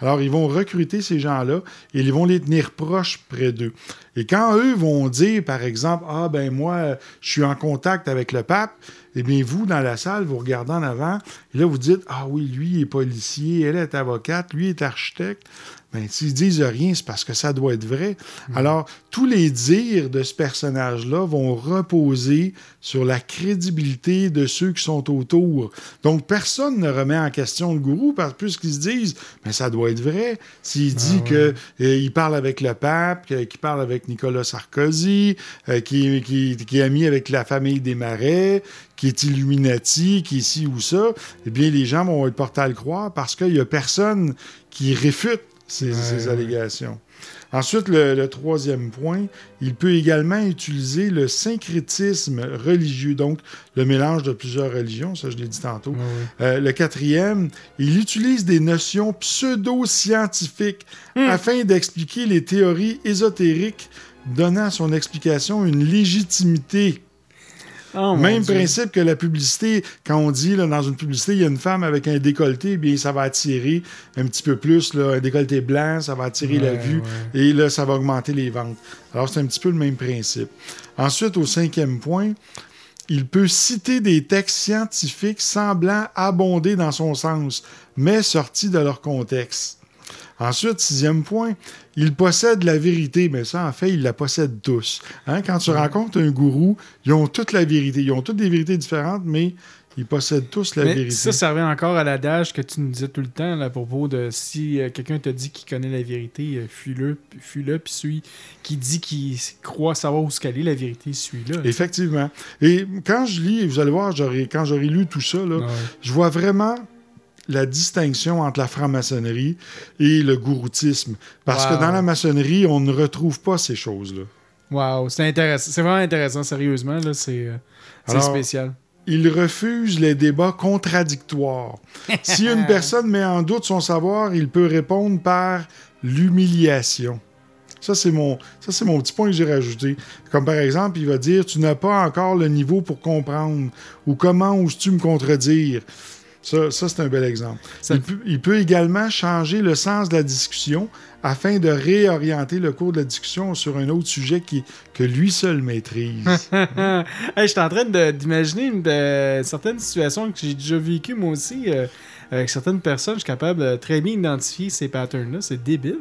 Alors, ils vont recruter ces gens-là et ils vont les tenir proches près d'eux. Et quand eux vont dire, par exemple, Ah, ben moi, je suis en contact avec le pape, eh bien, vous, dans la salle, vous regardez en avant, et là, vous dites Ah oui, lui est policier, elle est avocate, lui est architecte. Ben, s'ils disent rien, c'est parce que ça doit être vrai. Alors, tous les dires de ce personnage-là vont reposer sur la crédibilité de ceux qui sont autour. Donc, personne ne remet en question le gourou parce puisqu'ils se disent, mais ça doit être vrai. S'il dit que euh, il parle avec le pape, que- qu'il parle avec Nicolas Sarkozy, euh, qui, qui, qui est ami avec la famille des Marais, qui est Illuminati, qui est ci ou ça, eh bien, les gens vont être portés à le croire parce qu'il n'y a personne qui réfute ces, ces allégations. Ensuite, le, le troisième point, il peut également utiliser le syncrétisme religieux, donc le mélange de plusieurs religions, ça je l'ai dit tantôt. Euh, le quatrième, il utilise des notions pseudo-scientifiques afin d'expliquer les théories ésotériques, donnant à son explication une légitimité. Oh, Même principe que la publicité, quand on dit là, dans une publicité, il y a une femme avec un décolleté, eh bien ça va attirer un petit peu plus, là, un décolleté blanc, ça va attirer la vue ouais. et là, ça va augmenter les ventes. Alors, c'est un petit peu le même principe. Ensuite, au cinquième point, il peut citer des textes scientifiques semblant abonder dans son sens, mais sortis de leur contexte. Ensuite, sixième point, il possède la vérité, mais ça, en fait, ils la possèdent tous. Hein, Quand tu rencontres un gourou, ils ont toute la vérité. Ils ont toutes des vérités différentes, mais ils possèdent tous la Mais vérité. ça, ça revient encore à l'adage que tu nous disais tout le temps là, à propos de si euh, quelqu'un te dit qu'il connaît la vérité, euh, fuis-le, puis- fuis-le, puis celui qui dit qu'il croit savoir où se caler la vérité, suis-le. Effectivement. Et quand je lis, vous allez voir, quand j'aurai lu tout ça, là, Ouais. je vois vraiment la distinction entre la franc-maçonnerie et le gouroutisme. Parce Wow. que dans la maçonnerie, on ne retrouve pas ces choses-là. Wow, c'est intéressant. C'est vraiment intéressant, sérieusement. là, C'est euh, spécial. Il refuse les débats contradictoires. si une personne met en doute son savoir, il peut répondre par l'humiliation. Ça, c'est mon, ça, c'est mon petit point que j'ai rajouté. Comme par exemple, il va dire Tu n'as pas encore le niveau pour comprendre. Ou comment oses-tu me contredire Ça, ça c'est un bel exemple. Ça- Il, peut, il peut également changer le sens de la discussion afin de réorienter le cours de la discussion sur un autre sujet qui, que lui seul maîtrise. hey, je suis en train d'imaginer de- certaines situations que j'ai déjà vécues moi aussi. euh, avec certaines personnes, je suis capable de très bien identifier ces patterns-là. C'est débile.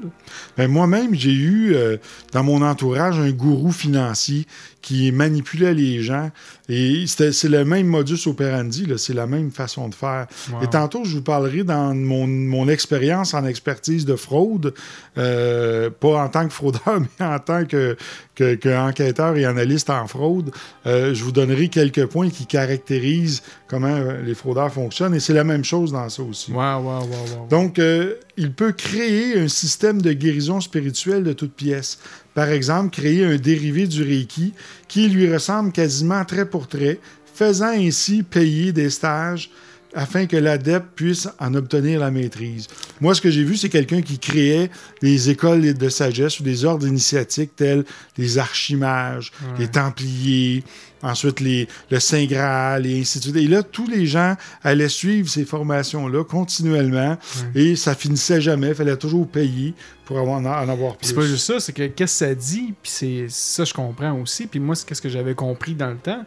Ben, Moi-même, j'ai eu euh, dans mon entourage un gourou financier qui manipulait les gens. Et c'est le même modus operandi, c'est la même façon de faire. Wow. Et tantôt, je vous parlerai dans mon, mon expérience en expertise de fraude, euh, pas en tant que fraudeur, mais en tant que, que- que enquêteur et analyste en fraude. Euh, je vous donnerai quelques points qui caractérisent comment euh, les fraudeurs fonctionnent. Et c'est la même chose dans ça aussi. Wow, wow. Donc, euh, il peut créer un système de guérison spirituelle de toutes pièces. Par exemple, créer un dérivé du Reiki qui lui ressemble quasiment trait pour trait, faisant ainsi payer des stages afin que l'adepte puisse en obtenir la maîtrise. Moi, ce que j'ai vu, c'est quelqu'un qui créait des écoles de sagesse ou des ordres initiatiques tels les archimages, Ouais. les templiers, ensuite les, le Saint Graal et ainsi de suite. Et là, tous les gens allaient suivre ces formations-là continuellement et ça finissait jamais. Il fallait toujours payer pour avoir, en avoir plus. c'est pas juste ça, c'est que qu'est-ce que ça dit, puis c'est ça je comprends aussi. Puis moi, c'est qu'est-ce que j'avais compris dans le temps,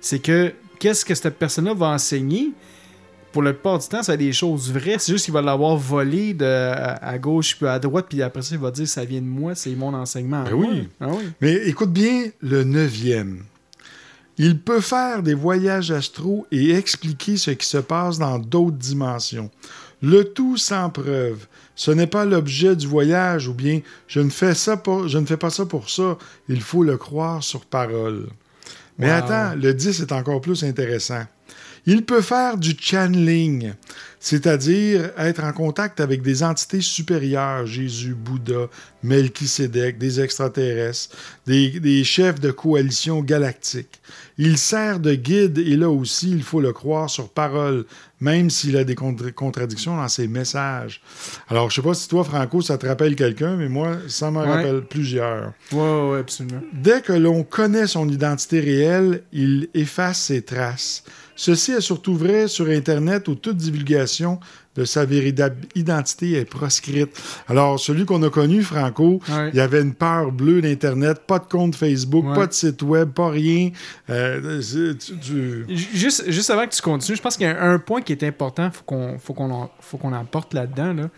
c'est que qu'est-ce que cette personne-là va enseigner, pour la plupart du temps, c'est des choses vraies. C'est juste qu'il va l'avoir volé de, à, gauche puis à droite, puis après ça, il va dire ça vient de moi, c'est mon enseignement. Ben oui. Ah oui. Mais écoute bien le neuvième. Il peut faire des voyages astraux et expliquer ce qui se passe dans d'autres dimensions. Le tout sans preuve. Ce n'est pas l'objet du voyage ou bien je ne fais ça pas, je ne fais pas ça pour ça. Il faut le croire sur parole. Mais Wow. attends, le 10 est encore plus intéressant. Il peut faire du channeling, c'est-à-dire être en contact avec des entités supérieures, Jésus, Bouddha, Melchisédek, des extraterrestres, des, des chefs de coalition galactique. Il sert de guide et là aussi, il faut le croire sur parole, même s'il a des contra- contradictions dans ses messages. Alors, je sais pas si toi, Franco, ça te rappelle quelqu'un, mais moi, ça m'en Ouais. rappelle plusieurs. Ouais, ouais, absolument. Dès que l'on connaît son identité réelle, il efface ses traces. Ceci est surtout vrai sur Internet où toute divulgation de sa véritable identité est proscrite. Alors, celui qu'on a connu, Franco, Ouais. il y avait une peur bleue d'Internet, pas de compte Facebook, Ouais. pas de site web, pas rien. Euh, tu- tu- Juste, juste avant que tu continues, je pense qu'il y a un point qui est important, faut qu'on faut qu'on en, faut qu'on emporte là-dedans. Là. Tu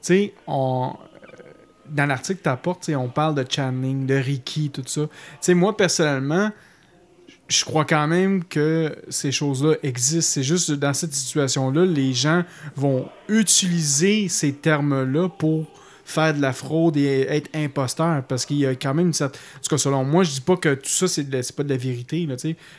sais, on euh, dans l'article que tu apportes, on parle de channeling, de Reiki, tout ça. Tu sais, moi, personnellement, je crois quand même que ces choses-là existent. C'est juste dans cette situation-là, les gens vont utiliser ces termes-là pour faire de la fraude et être imposteur parce qu'il y a quand même une certaine... En tout cas, selon moi, je dis pas que tout ça, c'est, de pas de la vérité. Là,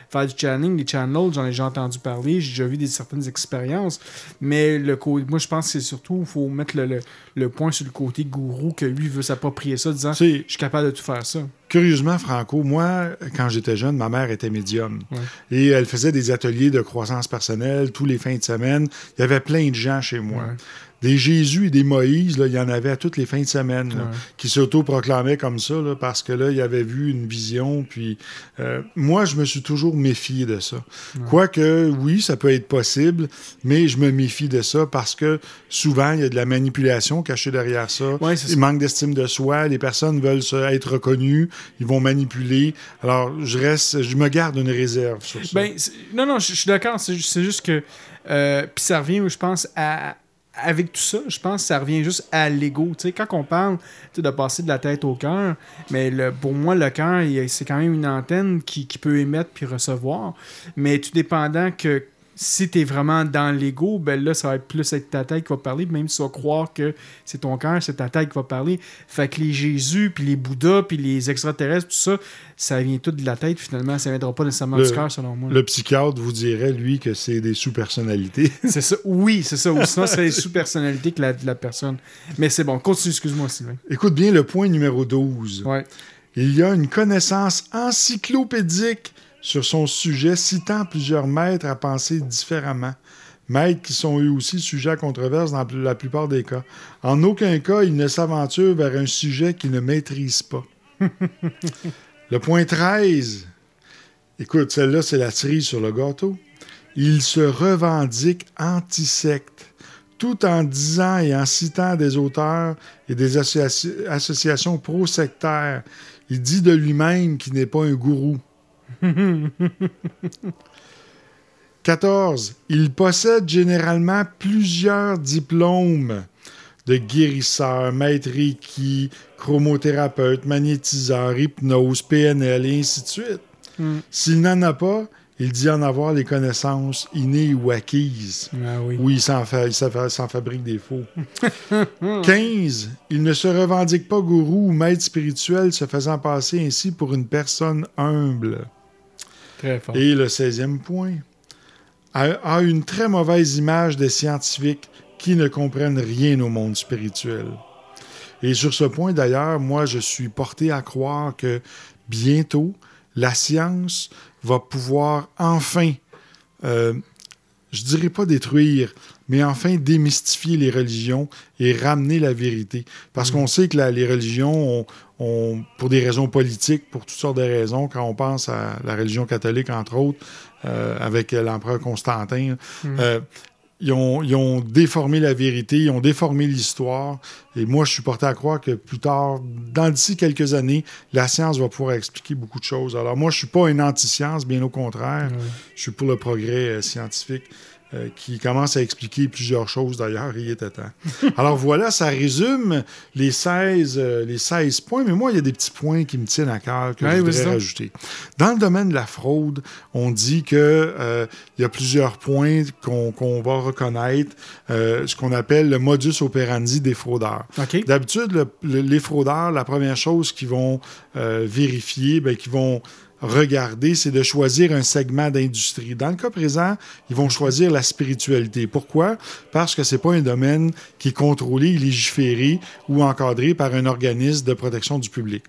faire du channeling, des channels, j'en ai déjà entendu parler, j'ai déjà vu des certaines expériences, mais le co- moi, je pense que c'est surtout, il faut mettre le, le- le point sur le côté gourou que lui veut s'approprier ça, disant, je suis capable de tout faire ça. Curieusement, Franco, moi, quand j'étais jeune, ma mère était médium. Ouais. Et elle faisait des ateliers de croissance personnelle tous les fins de semaine. Il y avait plein de gens chez moi. Ouais. Des Jésus et des Moïse, là, il y en avait à toutes les fins de semaine, là, Ouais. qui s'auto-proclamaient comme ça, là, parce que là, il avait vu une vision. Puis, euh, moi, je me suis toujours méfié de ça. Quoique, oui, ça peut être possible, mais je me méfie de ça parce que souvent, il y a de la manipulation cachée derrière ça. Ouais, il manque d'estime de soi. Les personnes veulent se- être reconnues. Ils vont manipuler. Alors, je reste, je me garde une réserve sur ça. Ben, non, non, je suis d'accord. C'est juste que. euh, Puis ça revient, je pense, à. Avec tout ça, je pense que ça revient juste à l'ego. Quand on parle de passer de la tête au cœur, mais le, pour moi, le cœur, c'est quand même une antenne qui, qui peut émettre puis recevoir. Mais tout dépendant que si tu es vraiment dans l'ego, ben là, ça va être plus être ta tête qui va parler, même si tu vas croire que c'est ton cœur, c'est ta tête qui va parler. Fait que les Jésus, puis les Bouddhas, puis les extraterrestres, tout ça, ça vient tout de la tête finalement. Ça viendra pas nécessairement Le- du cœur, selon moi. Le psychiatre vous dirait, lui, que c'est des sous-personnalités. C'est ça. Oui, c'est ça. Ou sinon, c'est les sous-personnalités que la, de la personne. Mais c'est bon. Continue, excuse-moi, Sylvain. Écoute bien le point numéro 12. Ouais. Il y a une connaissance encyclopédique sur son sujet, citant plusieurs maîtres à penser différemment. Maîtres qui sont eux aussi sujets à controverse dans la plupart des cas. En aucun cas, il ne s'aventure vers un sujet qu'il ne maîtrise pas. le point 13. Écoute, celle-là, c'est la cerise sur le gâteau. il se revendique anti-secte, tout en disant et en citant des auteurs et des associa- associations pro-sectaires. Il dit de lui-même qu'il n'est pas un gourou. 14. Il possède généralement plusieurs diplômes de guérisseur, maître Reiki, chromothérapeute, magnétiseur, hypnose, PNL et ainsi de suite. Mm. S'il n'en a pas, il dit en avoir les connaissances innées ou acquises. Ah oui. Il s'en fa- il s'en fa- s'en fabrique des faux. 15. Il ne se revendique pas gourou ou maître spirituel, se faisant passer ainsi pour une personne humble. Très fort. Et le 16e point. A, a une très mauvaise image des scientifiques qui ne comprennent rien au monde spirituel. Et sur ce point, d'ailleurs, moi, je suis porté à croire que bientôt, la science va pouvoir enfin, euh, je dirais pas détruire, mais enfin démystifier les religions et ramener la vérité. Parce qu'on sait que la- les religions ont, pour des raisons politiques, pour toutes sortes de raisons, quand on pense à la religion catholique, entre autres, euh, avec l'empereur Constantin, euh, ils ont, ils ont déformé la vérité, ils ont déformé l'histoire. Et moi, je suis porté à croire que plus tard, dans d'ici quelques années, la science va pouvoir expliquer beaucoup de choses. Alors moi, je suis pas une anti-science, bien au contraire. Je suis pour le progrès euh, scientifique euh, qui commence à expliquer plusieurs choses d'ailleurs, il était temps. Alors voilà, ça résume les 16, euh, les 16 points, mais moi, il y a des petits points qui me tiennent à cœur que Ouais, je voudrais rajouter. Dans le domaine de la fraude, on dit que euh, il y a plusieurs points qu'on va reconnaître, euh, ce qu'on appelle le modus operandi des fraudeurs. D'habitude, le- le- les fraudeurs, la première chose qu'ils vont vérifier, ben, qu'ils vont regarder, c'est de choisir un segment d'industrie. Dans le cas présent, ils vont choisir la spiritualité. Pourquoi? Parce que c'est pas un domaine qui est contrôlé, légiféré ou encadré par un organisme de protection du public.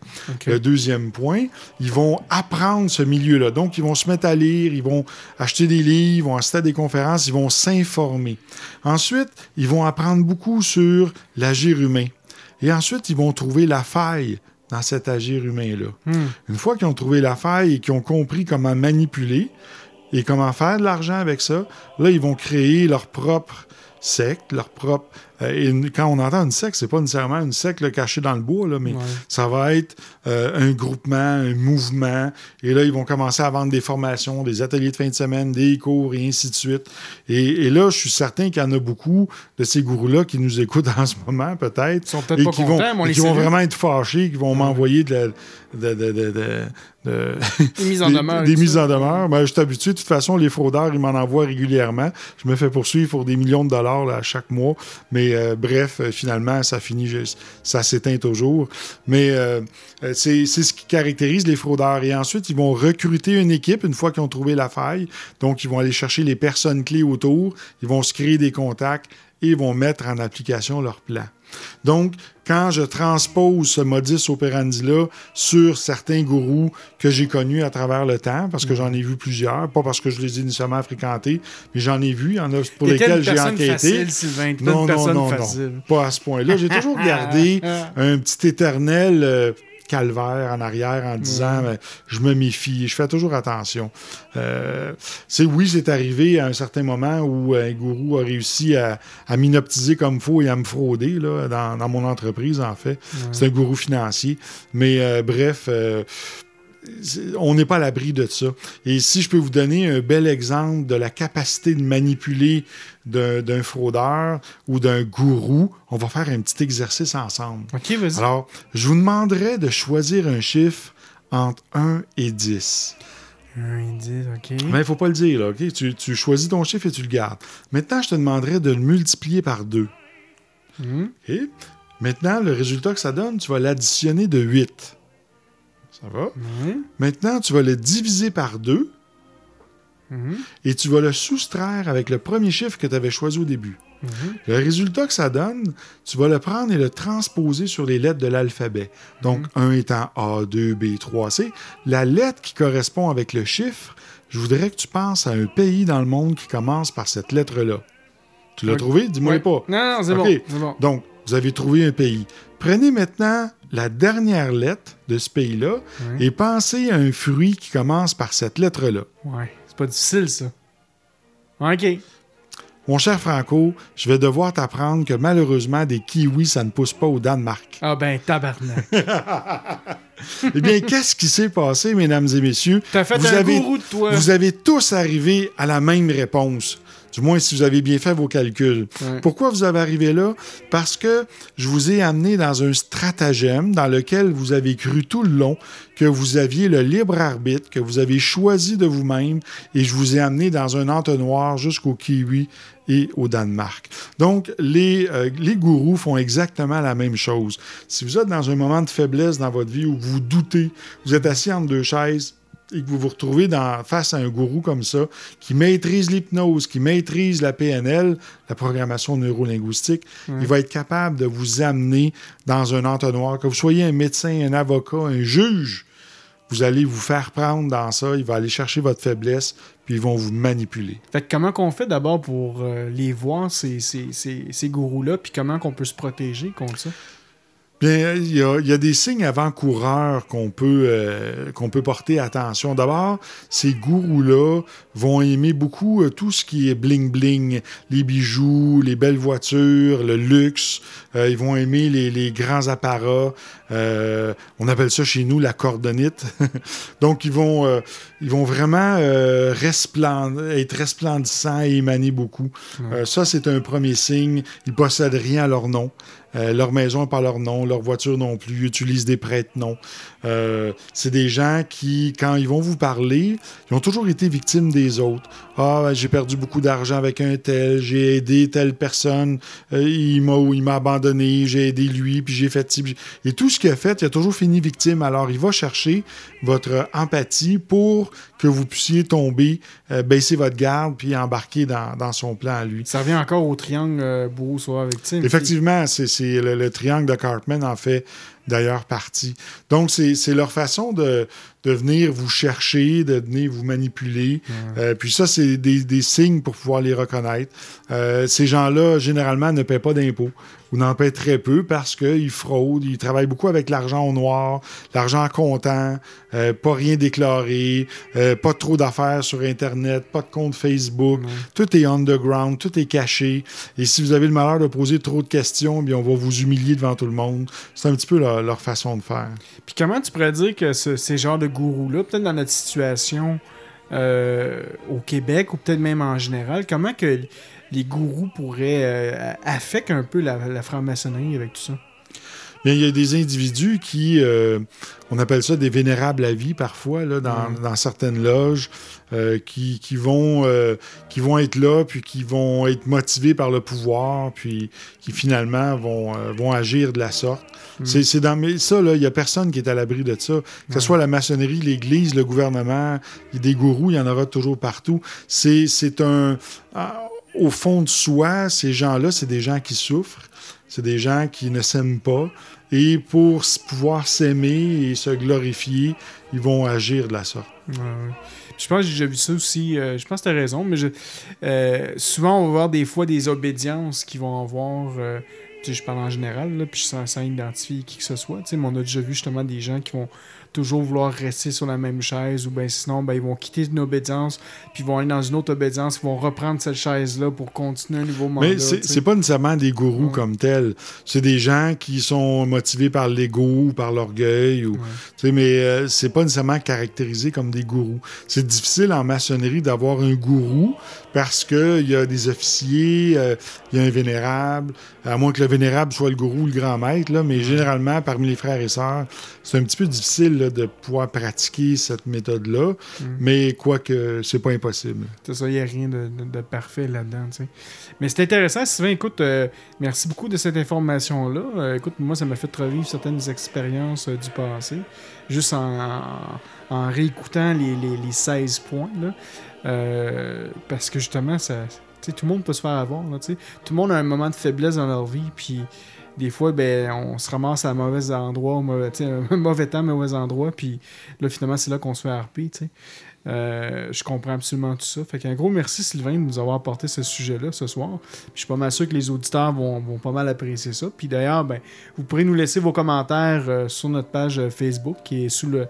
Le deuxième point, ils vont apprendre ce milieu-là. Donc, ils vont se mettre à lire, ils vont acheter des livres, ils vont assister à des conférences, ils vont s'informer. Ensuite, ils vont apprendre beaucoup sur l'agir humain. Et ensuite, ils vont trouver la faille dans cet agir humain-là. Hmm. Une fois qu'ils ont trouvé la faille et qu'ils ont compris comment manipuler et comment faire de l'argent avec ça, là, ils vont créer leur propre secte, leur propre... euh, et quand on entend une secte, c'est pas nécessairement une secte là, cachée dans le bois, là, mais Ouais. ça va être euh, un groupement, un mouvement. Et là, ils vont commencer à vendre des formations, des ateliers de fin de semaine, des cours et ainsi de suite. Et, et là, je suis certain qu'il y en a beaucoup de ces gourous-là qui nous écoutent en ce moment, peut-être. Ils sont peut-être pas qui contents, vont, mais on et les qui vont vraiment être fâchés, qui vont m'envoyer de la... De, de- de- de- de- Des mises en demeure. Des mises en demeure. Ben, je suis habitué. De toute façon, les fraudeurs, ils m'en envoient régulièrement. Je me fais poursuivre pour des millions de dollars là, à chaque mois. Mais euh, bref, euh, finalement, ça finit, juste- ça s'éteint toujours. Mais euh, c'est c'est ce qui caractérise les fraudeurs. Et ensuite, ils vont recruter une équipe une fois qu'ils ont trouvé la faille. Donc, ils vont aller chercher les personnes clés autour. Ils vont se créer des contacts et ils vont mettre en application leur plan. Donc, quand je transpose ce modus operandi-là sur certains gourous que j'ai connus à travers le temps, parce que j'en ai vu plusieurs, pas parce que je les ai initialement fréquentés, mais j'en ai vu, il y en a pour lesquels j'ai enquêté. facile, Sylvain. Non, non, personne non, facile. non, pas à ce point-là. J'ai toujours gardé un petit éternel euh, calvaire en arrière en disant ben, je me méfie, je fais toujours attention. Euh, c'est oui, c'est arrivé à un certain moment où un gourou a réussi à, à m'inoptiser comme faux et à me frauder là, dans, dans mon entreprise, en fait. C'est un gourou financier. Mais euh, bref, euh, on n'est pas à l'abri de ça. Et si je peux vous donner un bel exemple de la capacité de manipuler d'un fraudeur ou d'un gourou, on va faire un petit exercice ensemble. OK, vas-y. Alors, je vous demanderai de choisir un chiffre entre 1 et 10. Un indice, OK. Mais il ne faut pas le dire, là, OK? Tu, tu choisis ton chiffre et tu le gardes. Maintenant, je te demanderai de le multiplier par 2. Mhm. OK? Maintenant, le résultat que ça donne, tu vas l'additionner de 8. Ça va? Maintenant, tu vas le diviser par 2 Mhm. et tu vas le soustraire avec le premier chiffre que tu avais choisi au début. Mhm. Le résultat que ça donne, tu vas le prendre et le transposer sur les lettres de l'alphabet. Donc, 1 étant A, 2, B, 3, C. La lettre qui correspond avec le chiffre, je voudrais que tu penses à un pays dans le monde qui commence par cette lettre-là. Tu l'as trouvé? Dis-moi pas. Non, non, c'est OK. bon. C'est bon. Donc, vous avez trouvé un pays. Prenez maintenant la dernière lettre de ce pays-là Ouais. et pensez à un fruit qui commence par cette lettre-là. Ouais. C'est pas difficile, ça. OK. Mon cher Franco, je vais devoir t'apprendre que malheureusement, des kiwis, ça ne pousse pas au Danemark. Ah ben, tabarnak. Eh bien, qu'est-ce qui s'est passé, mesdames et messieurs? T'as fait vous un avez, de toi. Vous avez tous arrivé à la même réponse. Du moins, si vous avez bien fait vos calculs. Ouais. Pourquoi vous avez arrivé là? Parce que je vous ai amené dans un stratagème dans lequel vous avez cru tout le long que vous aviez le libre arbitre, que vous avez choisi de vous-même, et je vous ai amené dans un entonnoir jusqu'au kiwi et au Danemark. Donc, les, euh, les gourous font exactement la même chose. Si vous êtes dans un moment de faiblesse dans votre vie où vous doutez, vous êtes assis entre deux chaises, et que vous vous retrouvez dans, face à un gourou comme ça, qui maîtrise l'hypnose, qui maîtrise la PNL, la programmation neurolinguistique, il va être capable de vous amener dans un entonnoir. Que vous soyez un médecin, un avocat, un juge, vous allez vous faire prendre dans ça, il va aller chercher votre faiblesse, puis ils vont vous manipuler. Fait que comment qu'on fait d'abord pour euh, les voir, ces, ces, ces, ces gourous-là, puis comment qu'on peut se protéger contre ça? Bien, il y, a, il y a des signes avant-coureurs qu'on peut, euh, qu'on peut porter attention. D'abord, ces gourous-là vont aimer beaucoup euh, tout ce qui est bling-bling, les bijoux, les belles voitures, le luxe. Euh, ils vont aimer les, les grands apparats. On appelle ça chez nous la cordonite. Donc, ils vont, ils vont vraiment resplend- être resplendissants et émaner beaucoup. Ça, c'est un premier signe. Ils possèdent rien à leur nom. Euh, leur maison par leur nom, leur voiture non plus, utilisent des prête-noms. Euh, c'est des gens qui, quand ils vont vous parler, ils ont toujours été victimes des autres. Ah, ben, j'ai perdu beaucoup d'argent avec un tel, j'ai aidé telle personne, euh, il m'a il m'a abandonné, j'ai aidé lui, puis j'ai fait ci. puis Et tout ce qu'il a fait, il a toujours fini victime. Alors, il va chercher votre empathie pour que vous puissiez tomber, euh, baisser votre garde, puis embarquer dans, dans son plan à lui. Ça revient encore au triangle euh, bourreau soir victime. Effectivement, c'est c'est le, le triangle de Cartman en fait d'ailleurs partie. Donc, c'est c'est leur façon de, de venir vous chercher, de venir vous manipuler. Euh, puis ça, c'est des, des signes pour pouvoir les reconnaître. Euh, ces gens-là, généralement, ne paient pas d'impôts ou n'en paient très peu parce qu'ils fraudent. Ils travaillent beaucoup avec l'argent au noir, l'argent comptant, euh, pas rien déclaré, euh, pas trop d'affaires sur Internet, pas de compte Facebook. Tout est underground, tout est caché. Et si vous avez le malheur de poser trop de questions, bien, on va vous humilier devant tout le monde. C'est un petit peu leur, leur façon de faire. Puis comment tu pourrais dire que ce- ces genres de gourous-là, peut-être dans notre situation euh, au Québec ou peut-être même en général, comment que les gourous pourraient euh, affecter un peu la franc-maçonnerie avec tout ça? Bien, il y a des individus qui, euh, on appelle ça des vénérables à vie parfois, là, dans, Mm. dans certaines loges, euh, qui, qui vont, euh, qui vont être là, puis qui vont être motivés par le pouvoir, puis qui finalement vont, vont agir de la sorte. Mm. C'est dans mais ça, il n'y a personne qui est à l'abri de ça. Que ce Ouais. soit la maçonnerie, l'Église, le gouvernement, des gourous, il y en aura toujours partout. C'est c'est un... ah, Au fond de soi, ces gens-là, c'est des gens qui souffrent. C'est des gens qui ne s'aiment pas. Et pour pouvoir s'aimer et se glorifier, ils vont agir de la sorte. Je pense que j'ai déjà vu ça aussi. euh, je pense que tu as raison, mais je- euh, souvent, on va voir des fois des obédiences qui vont avoir. euh, je parle en général, là, puis sans, sans identifier qui que ce soit. Mais on a déjà vu justement des gens qui vont toujours vouloir rester sur la même chaise ou ben sinon ben, ils vont quitter une obédience puis ils vont aller dans une autre obédience ils vont reprendre cette chaise là pour continuer un nouveau mandat Mais c'est pas nécessairement des gourous comme tels. C'est des gens qui sont motivés par l'ego ou par l'orgueil. Ou, tu sais, Mais euh, c'est pas nécessairement caractérisé comme des gourous. C'est difficile en maçonnerie d'avoir un gourou parce qu'il y a des officiers, euh, il y a un vénérable, à moins que le vénérable soit le gourou ou le grand maître. Là, mais généralement, parmi les frères et sœurs, c'est un petit peu difficile là, de pouvoir pratiquer cette méthode-là. Mais quoique, c'est pas impossible. C'est ça, il n'y a rien de, de- de parfait là-dedans. Mais c'est intéressant, Sylvain. Écoute, euh, merci beaucoup de cette information-là. Euh, écoute, moi, ça m'a fait revivre certaines expériences du passé, juste en, en- en réécoutant les, les- les 16 points. là. Euh, parce que justement, ça, tout le monde peut se faire avoir. là, tout le monde a un moment de faiblesse dans leur vie. Puis des fois, ben, on se ramasse à mauvais endroit, au mauvais, un mauvais temps, mauvais endroit. Puis là, finalement, c'est là qu'on se fait harper. Euh, je comprends absolument tout ça. Fait qu'un gros merci, Sylvain, de nous avoir apporté ce sujet-là ce soir. Je suis pas mal sûr que les auditeurs vont, vont pas mal apprécier ça. Puis d'ailleurs, ben, vous pourrez nous laisser vos commentaires euh, sur notre page euh, Facebook, qui est sous le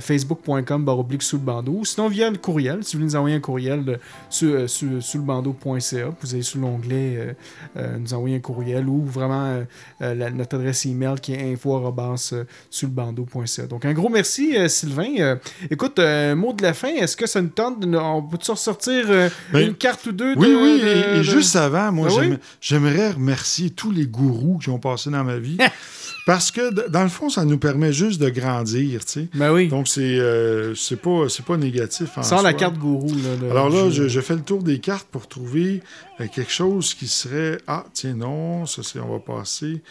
facebook.com baroblique sous le bandeau. Sinon, via le courriel, si vous voulez nous envoyer un courriel de, sur, sous le bandeau.ca, vous allez sous l'onglet nous envoyer un courriel ou vraiment notre adresse email qui est info sur le bandeau.ca. Donc un gros merci Sylvain. Écoute, mot de la fin, est-ce que ça nous tente de, on peut-tu ressortir euh, Ben, une carte ou deux de- Oui, oui, de- et, juste avant, moi, oui? j'aime- j'aimerais remercier tous les gourous qui ont passé dans ma vie. Parce que, dans le fond, ça nous permet juste de grandir, tu sais. Ben oui. Donc, c'est euh, pas, pas négatif en Sors la carte gourou. Là, Alors là, je fais le tour des cartes pour trouver euh, quelque chose qui serait... Ah, tiens, non, ça, c'est... On va passer...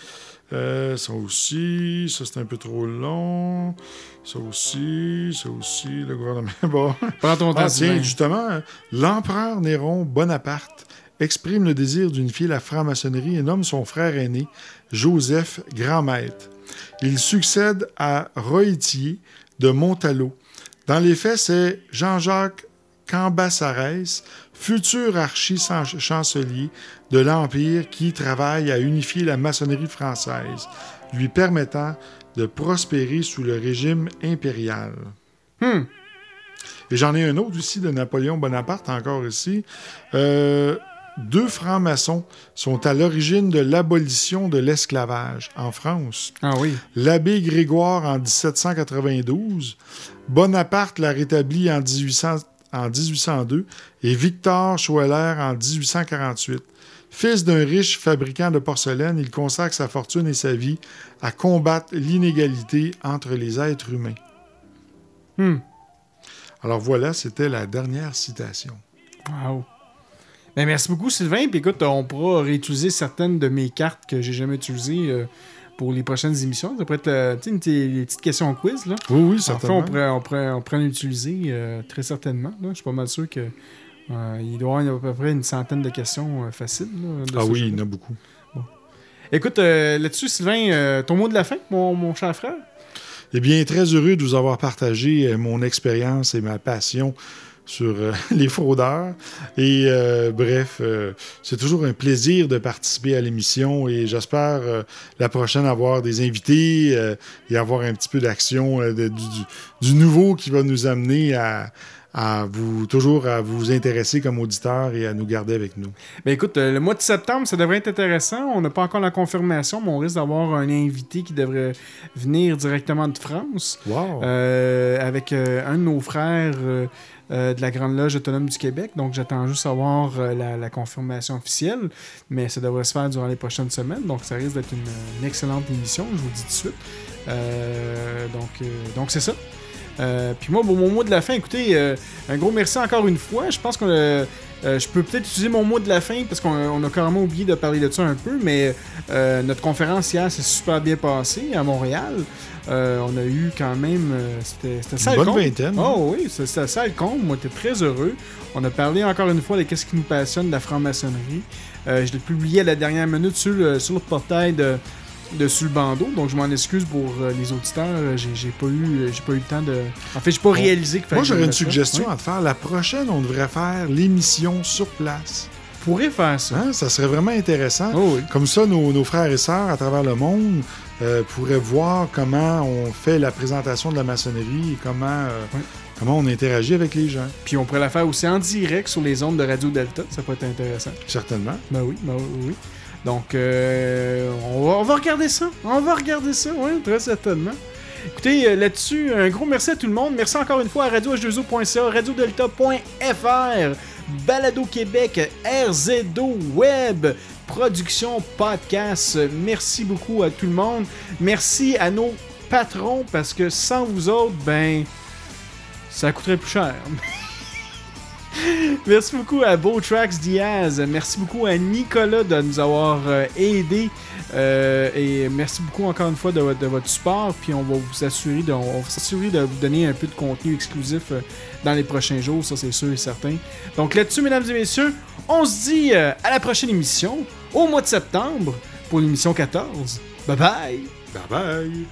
Euh, ça aussi, ça c'est un peu trop long. Ça aussi, ça aussi, le gouvernement. Bon. Prends ton temps, Ah, tiens, justement, euh, l'empereur Néron Bonaparte exprime le désir d'unifier la franc-maçonnerie et nomme son frère aîné, Joseph, grand maître. Il succède à Roëtier de Montalot. Dans les faits, c'est Jean-Jacques Cambacérès, futur archi-chancelier de l'Empire qui travaille à unifier la maçonnerie française, lui permettant de prospérer sous le régime impérial. Hmm. Et j'en ai un autre aussi de Napoléon Bonaparte, encore ici. Euh, deux francs-maçons sont à l'origine de l'abolition de l'esclavage en France. Ah oui. L'abbé Grégoire en 1792, Bonaparte l'a rétabli en, 1800 en 1802 et Victor Schweller en 1848. Fils d'un riche fabricant de porcelaine, il consacre sa fortune et sa vie à combattre l'inégalité entre les êtres humains. Hmm. Alors voilà, c'était la dernière citation. Wow. Ben, merci beaucoup, Sylvain. Puis écoute, on pourra réutiliser certaines de mes cartes que j'ai jamais utilisées euh, pour les prochaines émissions. Ça pourrait être euh, une petite- questions quiz. Là. Oui, oui, certainement. on pourrait, on pourrait, on pourrait en utiliser euh, très certainement. là. Je suis pas mal sûr que euh, il doit y avoir à peu près une centaine de questions euh, faciles. là, de Ah oui, il y en a beaucoup. Écoute, euh, là-dessus, Sylvain, ton mot de la fin, mon, mon cher frère? Eh bien, très heureux de vous avoir partagé mon expérience et ma passion sur euh, les fraudeurs. Et euh, bref, euh, c'est toujours un plaisir de participer à l'émission et j'espère la prochaine avoir des invités et avoir un petit peu d'action du nouveau qui va nous amener à, à vous toujours à vous intéresser comme auditeur et à nous garder avec nous. Ben écoute, euh, le mois de septembre, ça devrait être intéressant. On n'a pas encore la confirmation, mais on risque d'avoir un invité qui devrait venir directement de France. Wow! Euh, avec euh, un de nos frères euh, euh, de la Grande Loge autonome du Québec. Donc j'attends juste avoir euh, la, la confirmation officielle. Mais ça devrait se faire durant les prochaines semaines. Donc ça risque d'être une, une excellente émission, je vous dis tout de suite. Euh, donc donc c'est ça. Euh, puis moi, bon, mon mot de la fin, écoutez, euh, un gros merci encore une fois. Je pense que euh, je peux peut-être utiliser mon mot de la fin parce qu'on on a carrément oublié de parler de ça un peu, mais notre conférence hier s'est super bien passée à Montréal. On a eu quand même. c'était ça Une bonne vingtaine. Oh oui, c'était ça le compte. Moi, j'étais très heureux. On a parlé encore une fois de qu'est-ce qui nous passionne de la franc-maçonnerie. Je l'ai publié à la dernière minute sur le, sur le portail de, de Sur le bandeau, donc je m'en excuse pour euh, les auditeurs. Euh, J'ai j'ai pas eu, j'ai pas eu le temps de. En fait, j'ai pas réalisé. Moi, que je j'aurais une suggestion Oui. à te faire. La prochaine, on devrait faire l'émission sur place. On pourrait faire ça. Hein, Ça serait vraiment intéressant. Oh oui. Comme ça, nos, nos frères et sœurs à travers le monde euh, pourraient voir comment on fait la présentation de la maçonnerie et comment, euh, Oui. comment on interagit avec les gens. Puis on pourrait la faire aussi en direct sur les ondes de Radio Delta. Ça peut être intéressant. Certainement. Ben oui, ben oui. Donc, euh, on, va, regarder ça. On va regarder ça, oui, très certainement. Écoutez, euh, là-dessus, un gros merci à tout le monde. Merci encore une fois à radioh2o.ca, radiodelta.fr, Balado Québec, RZO Web, Production Podcast. Merci beaucoup à tout le monde. Merci à nos patrons parce que sans vous autres, ben, ça coûterait plus cher. Merci beaucoup à Tracks Diaz. Merci beaucoup à Nicolas de nous avoir euh, aidé. Euh, et merci beaucoup encore une fois de, votre- support. Puis on va vous assurer de, de vous donner un peu de contenu exclusif euh, dans les prochains jours. Ça, c'est sûr et certain. Donc là-dessus, mesdames et messieurs, on se dit à la prochaine émission, au mois de septembre, pour l'émission 14. Bye bye! Bye bye!